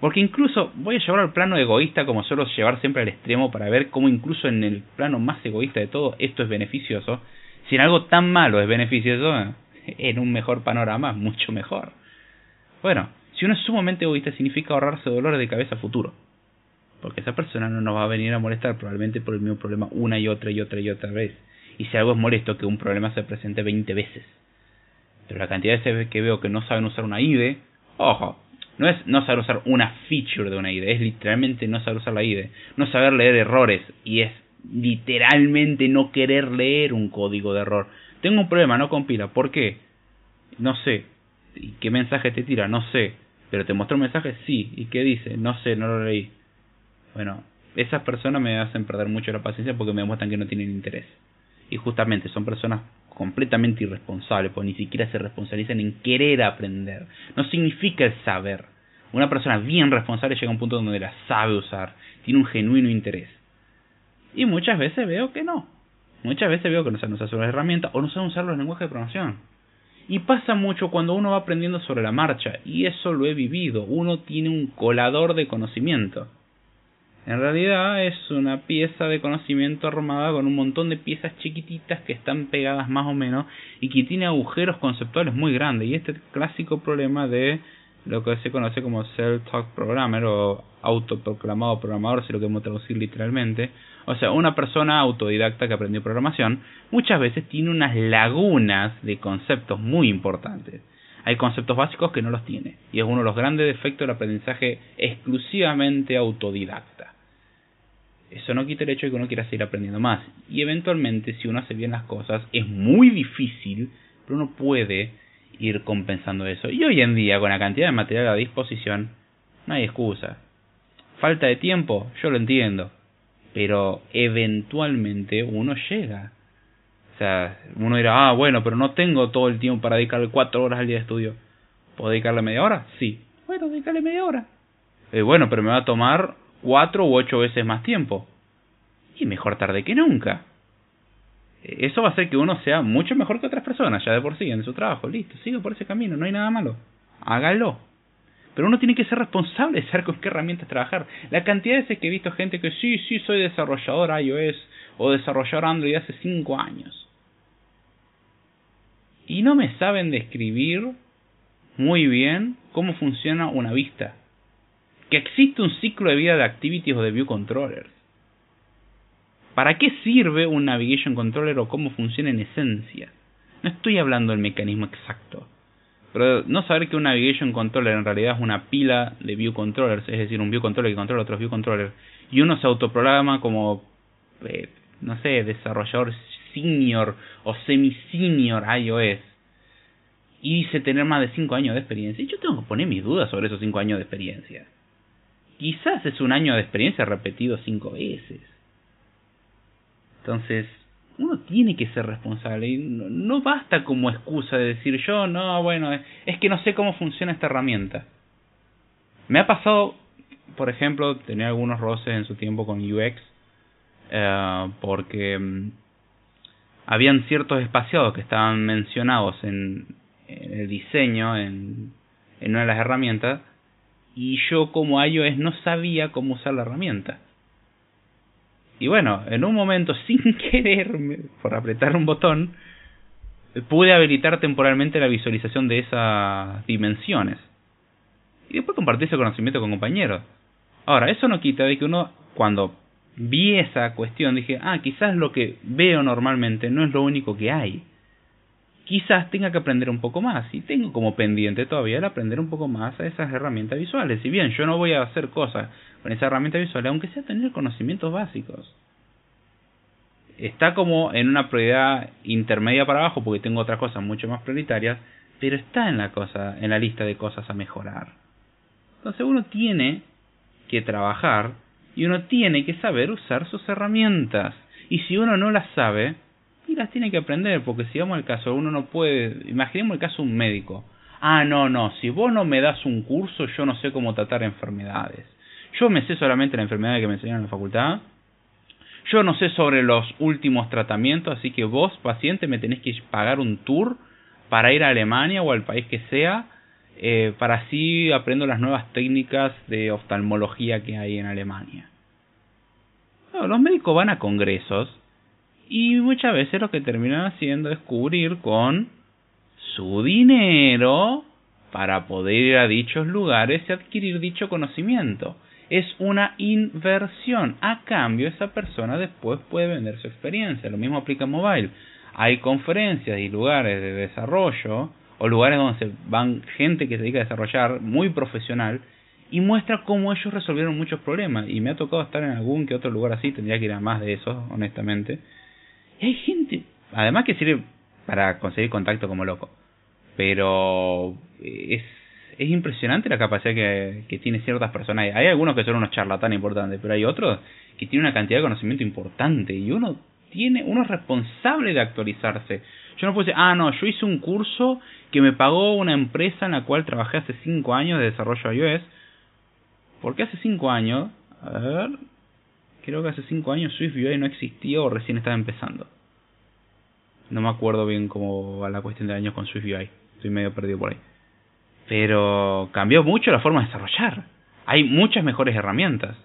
Porque incluso voy a llevar al plano egoísta como suelo llevar siempre al extremo para ver cómo incluso en el plano más egoísta de todo esto es beneficioso. Si en algo tan malo es beneficioso, en un mejor panorama, mucho mejor. Bueno, si uno es sumamente egoísta significa ahorrarse dolores de cabeza futuro. Porque esa persona no nos va a venir a molestar probablemente por el mismo problema una y otra y otra y otra vez y si algo es molesto que un problema se presente 20 veces. Pero la cantidad de veces que veo que no saben usar una IDE, ojo, no es no saber usar una feature de una IDE, es literalmente no saber usar la IDE, no saber leer errores y es literalmente no querer leer un código de error. Tengo un problema, no compila, ¿por qué? No sé. ¿Y qué mensaje te tira? No sé. ¿Pero te mostró un mensaje? Sí. ¿Y qué dice? No sé, no lo leí. Bueno, esas personas me hacen perder mucho la paciencia porque me demuestran que no tienen interés y justamente son personas completamente irresponsables, porque ni siquiera se responsabilizan en querer aprender. No significa el saber. Una persona bien responsable llega a un punto donde la sabe usar, tiene un genuino interés. Y muchas veces veo que no. Muchas veces veo que no saben usar las herramientas o no saben usar los lenguajes de programación. Y pasa mucho cuando uno va aprendiendo sobre la marcha, y eso lo he vivido. Uno tiene un colador de conocimiento. En realidad es una pieza de conocimiento armada con un montón de piezas chiquititas que están pegadas más o menos y que tiene agujeros conceptuales muy grandes. Y este clásico problema de lo que se conoce como self-talk programmer o autoproclamado programador, si lo queremos traducir literalmente. O sea, una persona autodidacta que aprendió programación muchas veces tiene unas lagunas de conceptos muy importantes. Hay conceptos básicos que no los tiene y es uno de los grandes defectos del aprendizaje exclusivamente autodidacta. Eso no quita el hecho de que uno quiera seguir aprendiendo más. Y eventualmente, si uno hace bien las cosas, es muy difícil, pero uno puede ir compensando eso. Y hoy en día, con la cantidad de material a disposición, no hay excusa. Falta de tiempo, yo lo entiendo. Pero eventualmente uno llega. O sea, uno dirá, ah, bueno, pero no tengo todo el tiempo para dedicarle cuatro horas al día de estudio. ¿Puedo dedicarle media hora? Sí. Bueno, dedicarle media hora. Eh, bueno, pero me va a tomar cuatro u ocho veces más tiempo. Y mejor tarde que nunca. Eso va a hacer que uno sea mucho mejor que otras personas, ya de por sí, en su trabajo. Listo, sigue por ese camino, no hay nada malo. Hágalo. Pero uno tiene que ser responsable de saber con qué herramientas trabajar. La cantidad de veces que he visto gente que sí, sí, soy desarrollador iOS o desarrollador Android hace cinco años. Y no me saben describir muy bien cómo funciona una vista que existe un ciclo de vida de activities o de view controllers. ¿Para qué sirve un navigation controller o cómo funciona en esencia? No estoy hablando del mecanismo exacto, Pero no saber que un Navigation Controller en realidad es una pila de View Controllers, es decir, un View Controller que controla otros View Controllers, y uno se autoprograma como, eh, no sé, desarrollador senior o semi-senior iOS, y dice tener más de 5 años de experiencia, y yo tengo que poner mis dudas sobre esos 5 años de experiencia. Quizás es un año de experiencia repetido 5 veces. Entonces, uno tiene que ser responsable y no, basta como excusa de decir yo, no, bueno, es que no sé cómo funciona esta herramienta. Me ha pasado, por ejemplo, tener algunos roces en su tiempo con UX, eh, porque mm, habían ciertos espaciados que estaban mencionados en, el diseño, en, en una de las herramientas, y yo como iOS no sabía cómo usar la herramienta. Y bueno, en un momento, sin querer, por apretar un botón, pude habilitar temporalmente la visualización de esas dimensiones. Y después compartí ese conocimiento con compañeros. Ahora, eso no quita de que uno, cuando vi esa cuestión, dije, ah, quizás lo que veo normalmente no es lo único que hay. Quizás tenga que aprender un poco más. Y tengo como pendiente todavía el aprender un poco más a esas herramientas visuales. Si bien yo no voy a hacer cosas con esa herramienta visual, aunque sea tener conocimientos básicos. Está como en una prioridad intermedia para abajo porque tengo otras cosas mucho más prioritarias, pero está en la cosa, en la lista de cosas a mejorar. Entonces uno tiene que trabajar y uno tiene que saber usar sus herramientas. Y si uno no las sabe, y las tiene que aprender, porque si vamos al caso, uno no puede, imaginemos el caso de un médico. Ah, no, no, si vos no me das un curso, yo no sé cómo tratar enfermedades. Yo me sé solamente la enfermedad que me enseñaron en la facultad. Yo no sé sobre los últimos tratamientos, así que vos, paciente, me tenés que pagar un tour para ir a Alemania o al país que sea, eh, para así aprendo las nuevas técnicas de oftalmología que hay en Alemania. los médicos van a congresos y muchas veces lo que terminan haciendo es cubrir con su dinero para poder ir a dichos lugares y adquirir dicho conocimiento es una inversión. A cambio, esa persona después puede vender su experiencia. Lo mismo aplica en mobile. Hay conferencias y lugares de desarrollo o lugares donde se van gente que se dedica a desarrollar muy profesional y muestra cómo ellos resolvieron muchos problemas. Y me ha tocado estar en algún que otro lugar así, tendría que ir a más de esos, honestamente. Y hay gente, además que sirve para conseguir contacto como loco. Pero es es impresionante la capacidad que, que tiene ciertas personas. Hay algunos que son unos charlatanes importantes, pero hay otros que tienen una cantidad de conocimiento importante y uno tiene uno es responsable de actualizarse. Yo no puedo decir, ah, no, yo hice un curso que me pagó una empresa en la cual trabajé hace 5 años de desarrollo iOS. Porque hace 5 años, a ver, creo que hace 5 años SwiftUI no existía o recién estaba empezando. No me acuerdo bien cómo va la cuestión de años con SwiftUI. Estoy medio perdido por ahí pero cambió mucho la forma de desarrollar. Hay muchas mejores herramientas.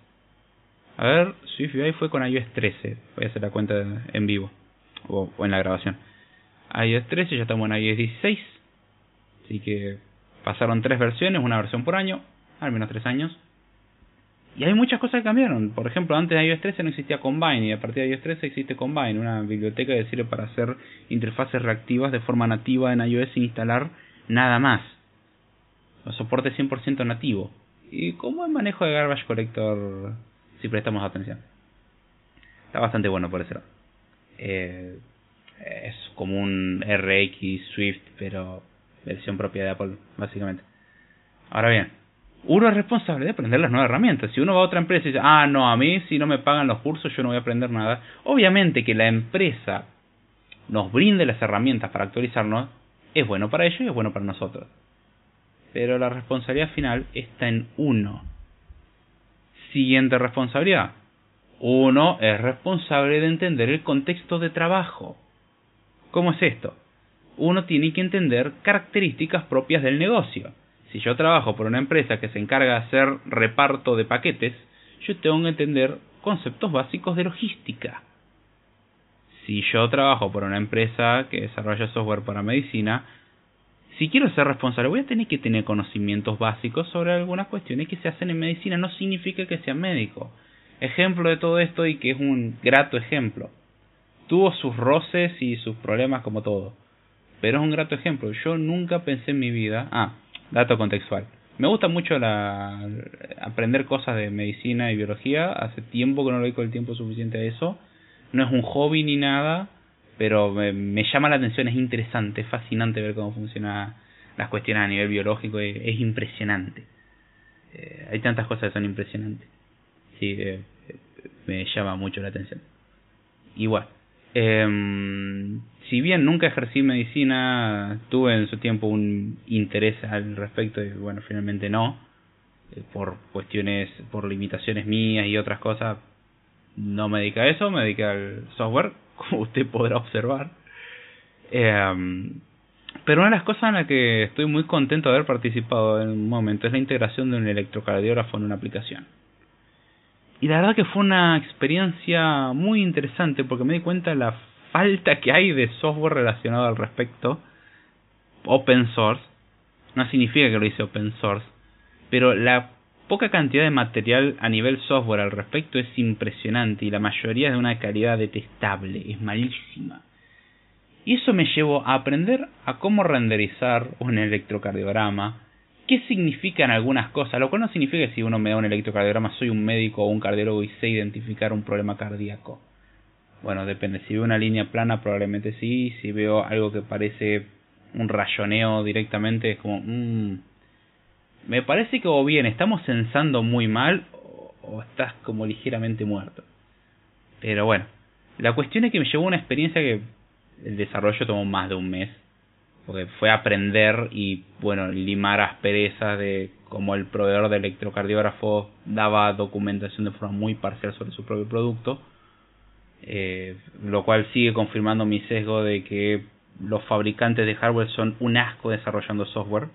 A ver, SwiftUI fue con iOS 13. Voy a hacer la cuenta en vivo o, en la grabación. iOS 13, ya estamos en iOS 16. Así que pasaron tres versiones, una versión por año, al menos tres años. Y hay muchas cosas que cambiaron. Por ejemplo, antes de iOS 13 no existía Combine y a partir de iOS 13 existe Combine, una biblioteca que sirve para hacer interfaces reactivas de forma nativa en iOS sin instalar nada más soporte 100% nativo. Y como el manejo de Garbage Collector, si prestamos atención. Está bastante bueno por eso. Eh, es como un RX Swift, pero versión propia de Apple, básicamente. Ahora bien, uno es responsable de aprender las nuevas herramientas. Si uno va a otra empresa y dice, ah, no, a mí si no me pagan los cursos yo no voy a aprender nada. Obviamente que la empresa nos brinde las herramientas para actualizarnos, es bueno para ellos y es bueno para nosotros pero la responsabilidad final está en uno. Siguiente responsabilidad. Uno es responsable de entender el contexto de trabajo. ¿Cómo es esto? Uno tiene que entender características propias del negocio. Si yo trabajo por una empresa que se encarga de hacer reparto de paquetes, yo tengo que entender conceptos básicos de logística. Si yo trabajo por una empresa que desarrolla software para medicina, si quiero ser responsable, voy a tener que tener conocimientos básicos sobre algunas cuestiones que se hacen en medicina. No significa que sea médico. Ejemplo de todo esto y que es un grato ejemplo. Tuvo sus roces y sus problemas como todo. pero es un grato ejemplo. Yo nunca pensé en mi vida... Ah, dato contextual. Me gusta mucho la, aprender cosas de medicina y biología. Hace tiempo que no le dedico el tiempo suficiente a eso. No es un hobby ni nada, pero me, llama la atención, es interesante, es fascinante ver cómo funcionan las cuestiones a nivel biológico, es, impresionante. Eh, hay tantas cosas que son impresionantes. Sí, eh, me llama mucho la atención. Igual. Eh, si bien nunca ejercí medicina, tuve en su tiempo un interés al respecto y bueno, finalmente no, eh, por cuestiones, por limitaciones mías y otras cosas, no me dediqué a eso, me dediqué al software, como usted podrá observar. Eh, pero una de las cosas en las que estoy muy contento de haber participado en un momento es la integración de un electrocardiógrafo en una aplicación. Y la verdad que fue una experiencia muy interesante porque me di cuenta de la falta que hay de software relacionado al respecto, open source, no significa que lo hice open source, pero la poca cantidad de material a nivel software al respecto es impresionante y la mayoría es de una calidad detestable, es malísima. Y eso me llevó a aprender a cómo renderizar un electrocardiograma, qué significan algunas cosas, lo cual no significa que si uno me da un electrocardiograma soy un médico o un cardiólogo y sé identificar un problema cardíaco. Bueno, depende. Si veo una línea plana, probablemente sí. Si veo algo que parece un rayoneo directamente, es como. Mmm, me parece que o bien estamos censando muy mal o, estás como ligeramente muerto. Pero bueno, la cuestión es que me llevó una experiencia que el desarrollo tomó más de un mes. Porque fue aprender y, bueno, limar asperezas de cómo el proveedor de electrocardiógrafo daba documentación de forma muy parcial sobre su propio producto eh, lo cual sigue confirmando mi sesgo de que los fabricantes de hardware son un asco desarrollando software.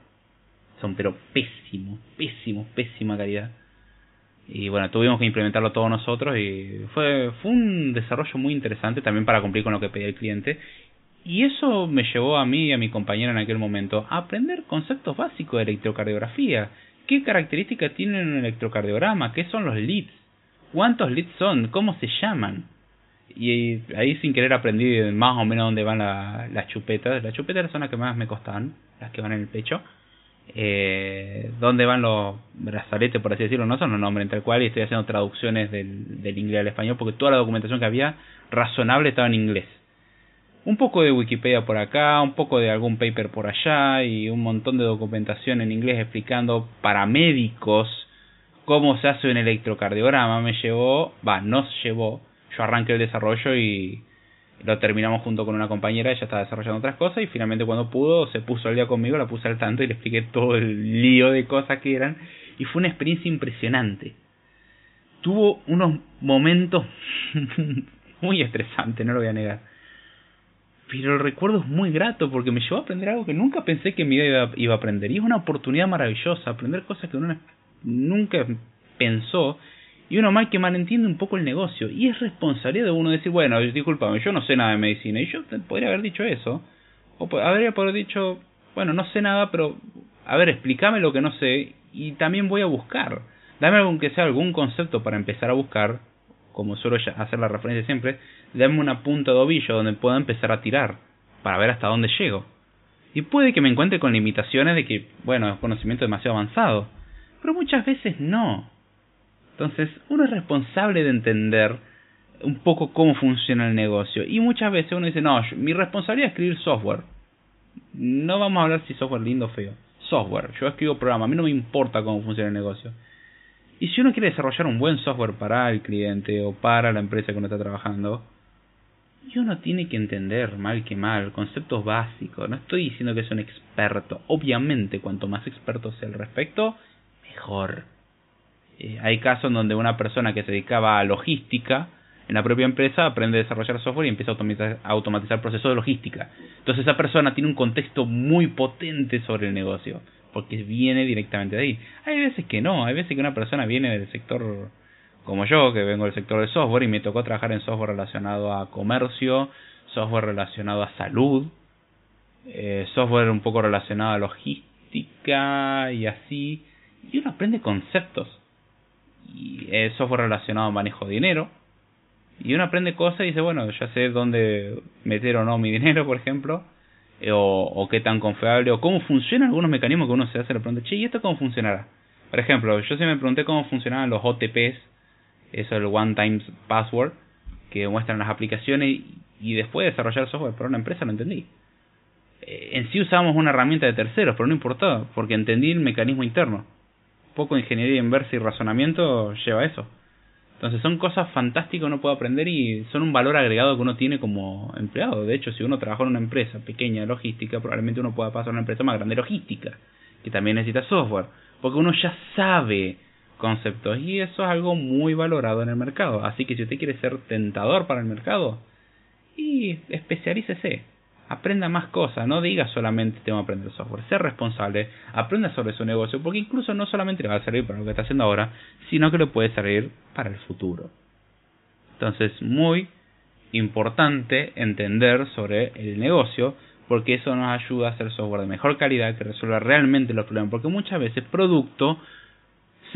Son pero pésimos, pésimos, pésima calidad. Y bueno, tuvimos que implementarlo todos nosotros y fue, fue un desarrollo muy interesante también para cumplir con lo que pedía el cliente. Y eso me llevó a mí y a mi compañero en aquel momento a aprender conceptos básicos de electrocardiografía. ¿Qué características tiene un electrocardiograma? ¿Qué son los leads? ¿Cuántos leads son? ¿Cómo se llaman? Y ahí sin querer aprendí más o menos dónde van las chupetas. Las chupetas son las que más me costaban, las que van en el pecho. Eh, dónde van los brazaletes, por así decirlo, no son los nombres tal cual, y estoy haciendo traducciones del, del inglés al español porque toda la documentación que había razonable estaba en inglés. Un poco de Wikipedia por acá, un poco de algún paper por allá y un montón de documentación en inglés explicando para médicos cómo se hace un electrocardiograma. Me llevó, va, nos llevó yo arranqué el desarrollo y lo terminamos junto con una compañera, ella estaba desarrollando otras cosas y finalmente cuando pudo se puso al día conmigo, la puse al tanto y le expliqué todo el lío de cosas que eran y fue una experiencia impresionante. Tuvo unos momentos muy estresantes, no lo voy a negar. Pero el recuerdo es muy grato porque me llevó a aprender algo que nunca pensé que mi vida iba a aprender. Y es una oportunidad maravillosa, aprender cosas que uno nunca pensó y uno mal que mal entiende un poco el negocio. Y es responsabilidad de uno decir, bueno, disculpame, yo no sé nada de medicina. Y yo podría haber dicho eso. O habría poder dicho, bueno, no sé nada, pero a ver, explícame lo que no sé y también voy a buscar. Dame aunque sea algún concepto para empezar a buscar, como suelo hacer la referencia siempre, dame una punta de ovillo donde pueda empezar a tirar, para ver hasta dónde llego. Y puede que me encuentre con limitaciones de que, bueno, es conocimiento demasiado avanzado, pero muchas veces no. Entonces, uno es responsable de entender un poco cómo funciona el negocio. Y muchas veces uno dice, no, mi responsabilidad es escribir software. No vamos a hablar si software lindo o feo. Software. Yo escribo programa. A mí no me importa cómo funciona el negocio. Y si uno quiere desarrollar un buen software para el cliente o para la empresa que uno está trabajando, y uno tiene que entender mal que mal conceptos básicos. No estoy diciendo que es un experto. Obviamente, cuanto más experto sea al respecto, mejor. Eh, hay casos en donde una persona que se dedicaba a logística en la propia empresa aprende a desarrollar software y empieza a automatizar, procesos de logística. Entonces esa persona tiene un contexto muy potente sobre el negocio, porque viene directamente de ahí. Hay veces que no, hay veces que una persona viene del sector como yo, que vengo del sector de software y me tocó trabajar en software relacionado a comercio, software relacionado a salud, eh, software un poco relacionado a logística y así, y uno aprende conceptos y software relacionado a manejo de dinero. Y uno aprende cosas y dice, bueno, ya sé dónde meter o no mi dinero, por ejemplo. eh, o, qué tan confiable, o cómo funcionan algunos mecanismos que uno se hace la pregunta, che, ¿y esto cómo funcionará? Por ejemplo, yo se me pregunté cómo funcionaban los OTPs, eso es el One Time Password, que muestran las aplicaciones y después de desarrollar software para una empresa lo entendí. Eh, en sí usábamos una herramienta de terceros, pero no importaba, porque entendí el mecanismo interno. Poco ingeniería inversa y razonamiento lleva a eso. Entonces son cosas fantásticas que uno puede aprender y son un valor agregado que uno tiene como empleado. De hecho, si uno trabaja en una empresa pequeña logística, probablemente uno pueda pasar a una empresa más grande de logística, que también necesita software, porque uno ya sabe conceptos y eso es algo muy valorado en el mercado. Así que si usted quiere ser tentador para el mercado, y especialícese aprenda más cosas, no diga solamente tengo que aprender software, ser responsable, aprenda sobre su negocio, porque incluso no solamente le va a servir para lo que está haciendo ahora, sino que le puede servir para el futuro. Entonces, muy importante entender sobre el negocio, porque eso nos ayuda a hacer software de mejor calidad que resuelva realmente los problemas, porque muchas veces producto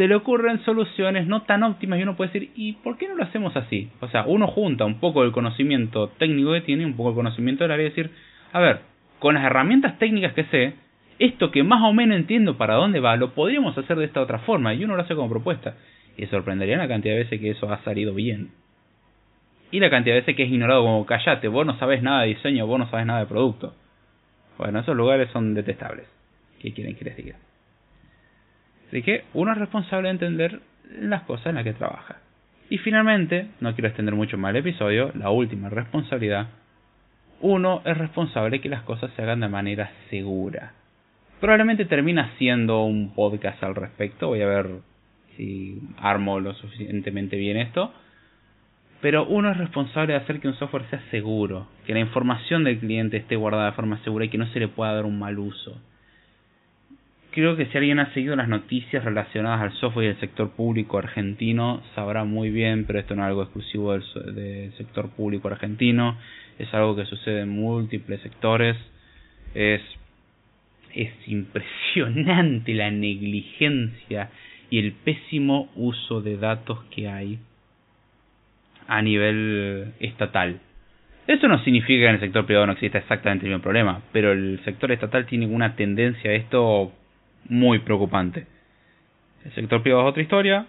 se le ocurren soluciones no tan óptimas y uno puede decir, ¿y por qué no lo hacemos así? O sea, uno junta un poco el conocimiento técnico que tiene, un poco el conocimiento del área y decir, a ver, con las herramientas técnicas que sé, esto que más o menos entiendo para dónde va, lo podríamos hacer de esta otra forma y uno lo hace como propuesta. Y sorprendería la cantidad de veces que eso ha salido bien. Y la cantidad de veces que es ignorado como callate, vos no sabes nada de diseño, vos no sabes nada de producto. Bueno, esos lugares son detestables. ¿Qué quieren que les diga? Así que uno es responsable de entender las cosas en las que trabaja. Y finalmente, no quiero extender mucho más el episodio, la última responsabilidad, uno es responsable de que las cosas se hagan de manera segura. Probablemente termina siendo un podcast al respecto, voy a ver si armo lo suficientemente bien esto. Pero uno es responsable de hacer que un software sea seguro, que la información del cliente esté guardada de forma segura y que no se le pueda dar un mal uso creo que si alguien ha seguido las noticias relacionadas al software y el sector público argentino sabrá muy bien, pero esto no es algo exclusivo del, sector público argentino, es algo que sucede en múltiples sectores, es, es impresionante la negligencia y el pésimo uso de datos que hay a nivel estatal. Eso no significa que en el sector privado no exista exactamente el mismo problema, pero el sector estatal tiene una tendencia a esto muy preocupante. El sector privado es otra historia.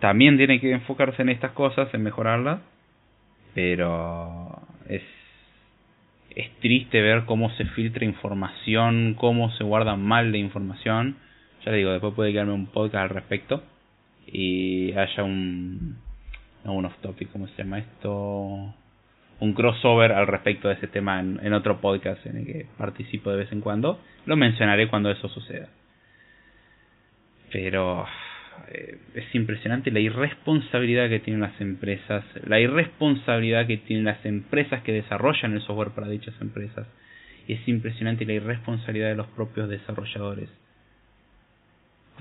También tiene que enfocarse en estas cosas, en mejorarlas. Pero es, es triste ver cómo se filtra información, cómo se guarda mal la información. Ya le digo, después puede quedarme un podcast al respecto. Y haya un... No, un off topic, ¿cómo se llama esto? Un crossover al respecto de ese tema en, otro podcast en el que participo de vez en cuando. Lo mencionaré cuando eso suceda. Pero eh, es impresionante la irresponsabilidad que tienen las empresas, la irresponsabilidad que tienen las empresas que desarrollan el software para dichas empresas. Y es impresionante la irresponsabilidad de los propios desarrolladores.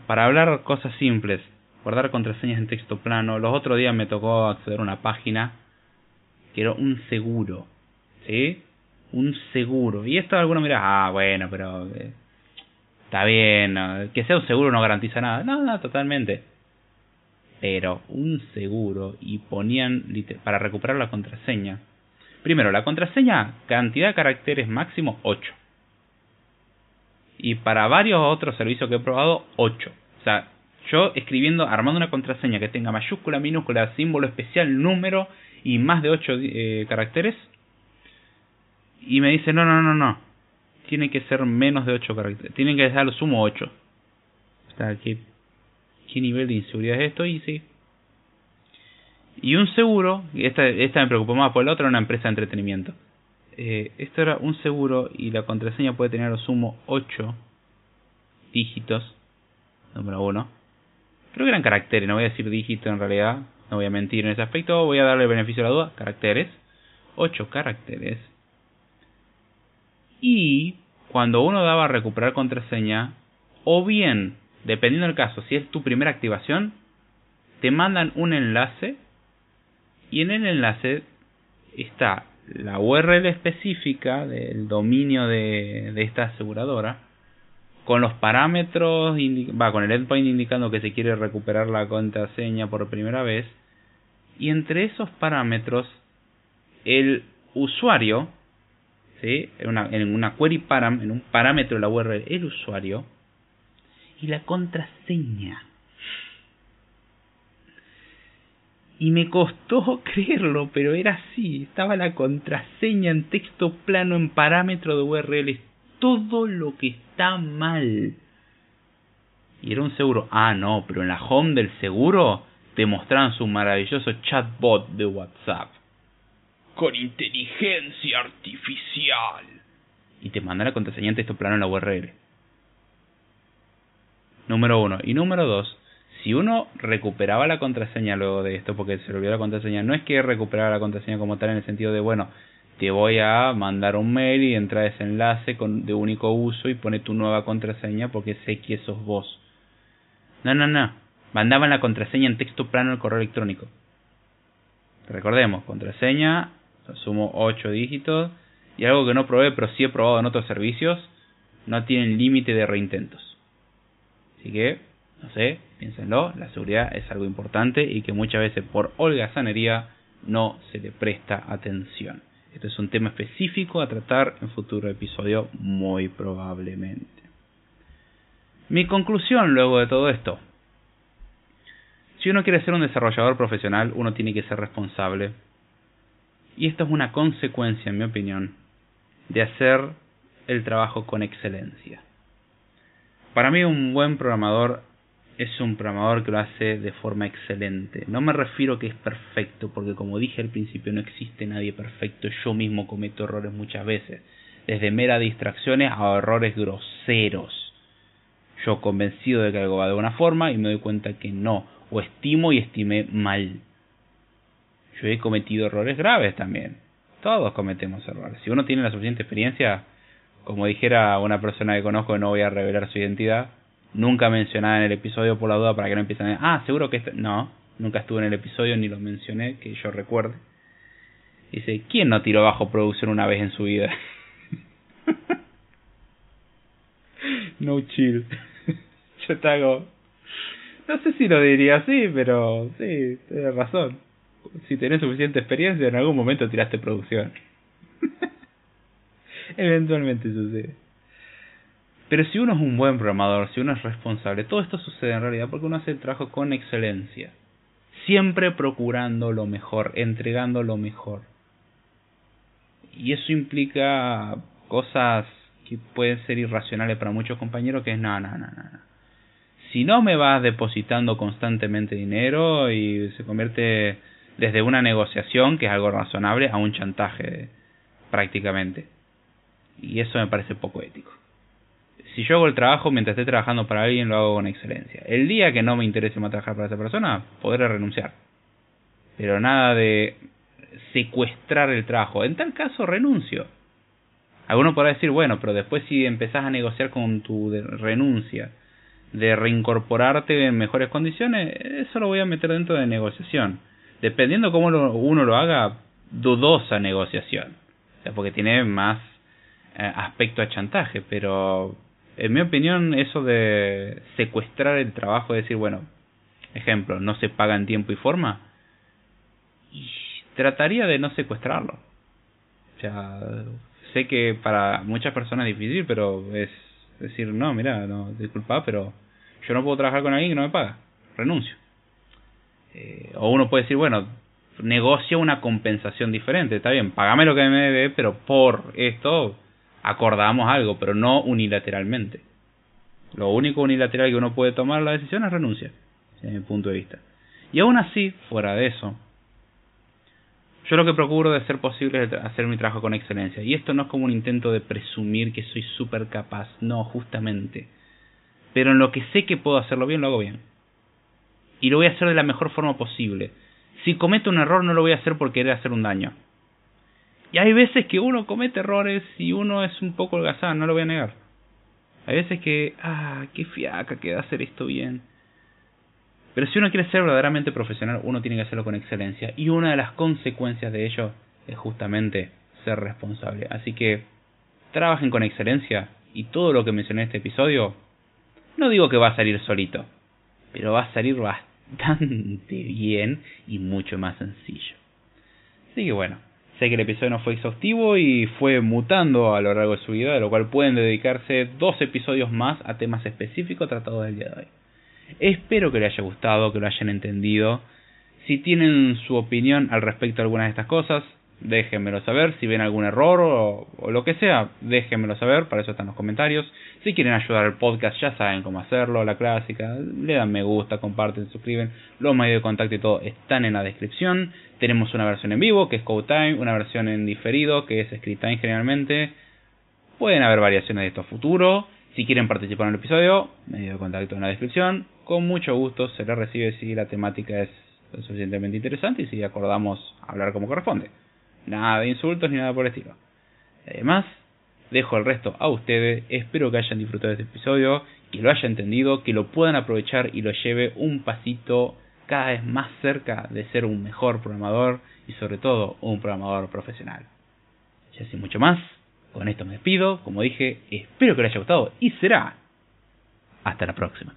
Para hablar cosas simples, guardar contraseñas en texto plano. Los otros días me tocó acceder a una página quiero un seguro, ¿sí? Un seguro. Y esto alguno mira, ah, bueno, pero eh, está bien, que sea un seguro no garantiza nada. No, no, totalmente. Pero un seguro y ponían para recuperar la contraseña. Primero, la contraseña, cantidad de caracteres máximo 8. Y para varios otros servicios que he probado, 8. O sea, yo escribiendo, armando una contraseña que tenga mayúscula, minúscula, símbolo especial, número y más de 8 eh, caracteres. Y me dice, no, no, no, no. Tiene que ser menos de 8 caracteres. Tienen que ser lo sumo 8. O ¿qué, ¿qué nivel de inseguridad es esto? Y sí. Y un seguro, esta, esta me preocupó más, por el otro era una empresa de entretenimiento. Eh, esto era un seguro y la contraseña puede tener lo sumo 8 dígitos. Número 1. Creo que eran caracteres, no voy a decir dígito en realidad. No voy a mentir en ese aspecto, voy a darle beneficio de la duda. Caracteres. 8 caracteres. Y cuando uno daba a recuperar contraseña, o bien, dependiendo del caso, si es tu primera activación, te mandan un enlace y en el enlace está la URL específica del dominio de, de esta aseguradora con los parámetros, va con el endpoint indicando que se quiere recuperar la contraseña por primera vez. Y entre esos parámetros, el usuario ¿sí? en, una, en una query param, en un parámetro de la URL, el usuario y la contraseña. Y me costó creerlo, pero era así. Estaba la contraseña en texto plano en parámetro de URL. Todo lo que está mal. Y era un seguro. Ah, no, pero en la home del seguro te mostraban su maravilloso chatbot de WhatsApp. Con inteligencia artificial. Y te manda la contraseña en texto plano en la URL. Número uno. Y número dos, si uno recuperaba la contraseña luego de esto, porque se le olvidó la contraseña, no es que recuperara la contraseña como tal en el sentido de, bueno, te voy a mandar un mail y entra ese enlace con, de único uso y pone tu nueva contraseña porque sé que sos vos. No, no, no. Mandaban la contraseña en texto plano al correo electrónico. Recordemos, contraseña, asumo 8 dígitos y algo que no probé pero sí he probado en otros servicios, no tienen límite de reintentos. Así que, no sé, piénsenlo, la seguridad es algo importante y que muchas veces por holgazanería no se le presta atención. Este es un tema específico a tratar en futuro episodio muy probablemente. Mi conclusión luego de todo esto. Si uno quiere ser un desarrollador profesional, uno tiene que ser responsable. Y esto es una consecuencia, en mi opinión, de hacer el trabajo con excelencia. Para mí un buen programador es un programador que lo hace de forma excelente. No me refiero que es perfecto, porque como dije al principio no existe nadie perfecto. Yo mismo cometo errores muchas veces, desde meras distracciones a errores groseros. Yo convencido de que algo va de una forma y me doy cuenta que no, o estimo y estimé mal. Yo he cometido errores graves también. Todos cometemos errores. Si uno tiene la suficiente experiencia, como dijera una persona que conozco, no voy a revelar su identidad, nunca mencionada en el episodio por la duda para que no empiecen a ah, seguro que este... no, nunca estuve en el episodio ni lo mencioné, que yo recuerde. Dice, ¿quién no tiró bajo producción una vez en su vida? no chill. yo te hago... No sé si lo diría así, pero sí, tienes razón. Si tenés suficiente experiencia, en algún momento tiraste producción. Eventualmente sucede. Pero si uno es un buen programador, si uno es responsable, todo esto sucede en realidad porque uno hace el trabajo con excelencia. Siempre procurando lo mejor, entregando lo mejor. Y eso implica cosas que pueden ser irracionales para muchos compañeros, que es no, no, no, no. Si no me vas depositando constantemente dinero y se convierte desde una negociación, que es algo razonable, a un chantaje prácticamente. Y eso me parece poco ético. Si yo hago el trabajo mientras esté trabajando para alguien, lo hago con excelencia. El día que no me interese más trabajar para esa persona, podré renunciar. Pero nada de secuestrar el trabajo. En tal caso, renuncio. Alguno podrá decir, bueno, pero después si empezás a negociar con tu renuncia, de reincorporarte en mejores condiciones, eso lo voy a meter dentro de negociación. Dependiendo cómo uno lo haga, dudosa negociación. O sea, porque tiene más eh, aspecto a chantaje, pero en mi opinión eso de secuestrar el trabajo, es decir, bueno, ejemplo, no se paga en tiempo y forma, y trataría de no secuestrarlo. O sea, sé que para muchas personas es difícil, pero es decir, no, mira, no, disculpa, pero yo no puedo trabajar con alguien que no me paga, renuncio. Eh, o uno puede decir, bueno, negocia una compensación diferente, está bien, pagame lo que me debe, pero por esto acordamos algo, pero no unilateralmente. Lo único unilateral que uno puede tomar la decisión es renuncia, desde mi punto de vista. Y aún así, fuera de eso, yo lo que procuro de ser posible es hacer mi trabajo con excelencia. Y esto no es como un intento de presumir que soy súper capaz, no, justamente. Pero en lo que sé que puedo hacerlo bien, lo hago bien. Y lo voy a hacer de la mejor forma posible. Si cometo un error, no lo voy a hacer por querer hacer un daño. Y hay veces que uno comete errores y uno es un poco holgazán, no lo voy a negar. Hay veces que, ah, qué fiaca queda hacer esto bien. Pero si uno quiere ser verdaderamente profesional, uno tiene que hacerlo con excelencia. Y una de las consecuencias de ello es justamente ser responsable. Así que trabajen con excelencia y todo lo que mencioné en este episodio, no digo que va a salir solito, pero va a salir bastante bien y mucho más sencillo. Así que bueno, Sé que el episodio no fue exhaustivo y fue mutando a lo largo de su vida, de lo cual pueden dedicarse dos episodios más a temas específicos tratados del día de hoy. Espero que les haya gustado, que lo hayan entendido. Si tienen su opinión al respecto de algunas de estas cosas, déjenmelo saber. Si ven algún error o, lo que sea, déjenmelo saber. Para eso están los comentarios. Si quieren ayudar al podcast, ya saben cómo hacerlo. La clásica. Le dan me gusta, comparten, suscriben. Los medios de contacto y todo están en la descripción. Tenemos una versión en vivo, que es Code Time. Una versión en diferido, que es Script generalmente. Pueden haber variaciones de esto a futuro. Si quieren participar en el episodio, medio de contacto en la descripción. Con mucho gusto se les recibe si la temática es suficientemente interesante y si acordamos hablar como corresponde. Nada de insultos ni nada por el estilo. Además, dejo el resto a ustedes. Espero que hayan disfrutado de este episodio, que lo hayan entendido, que lo puedan aprovechar y lo lleve un pasito cada vez más cerca de ser un mejor programador y sobre todo un programador profesional. Ya sin mucho más, con esto me despido. Como dije, espero que les haya gustado y será hasta la próxima.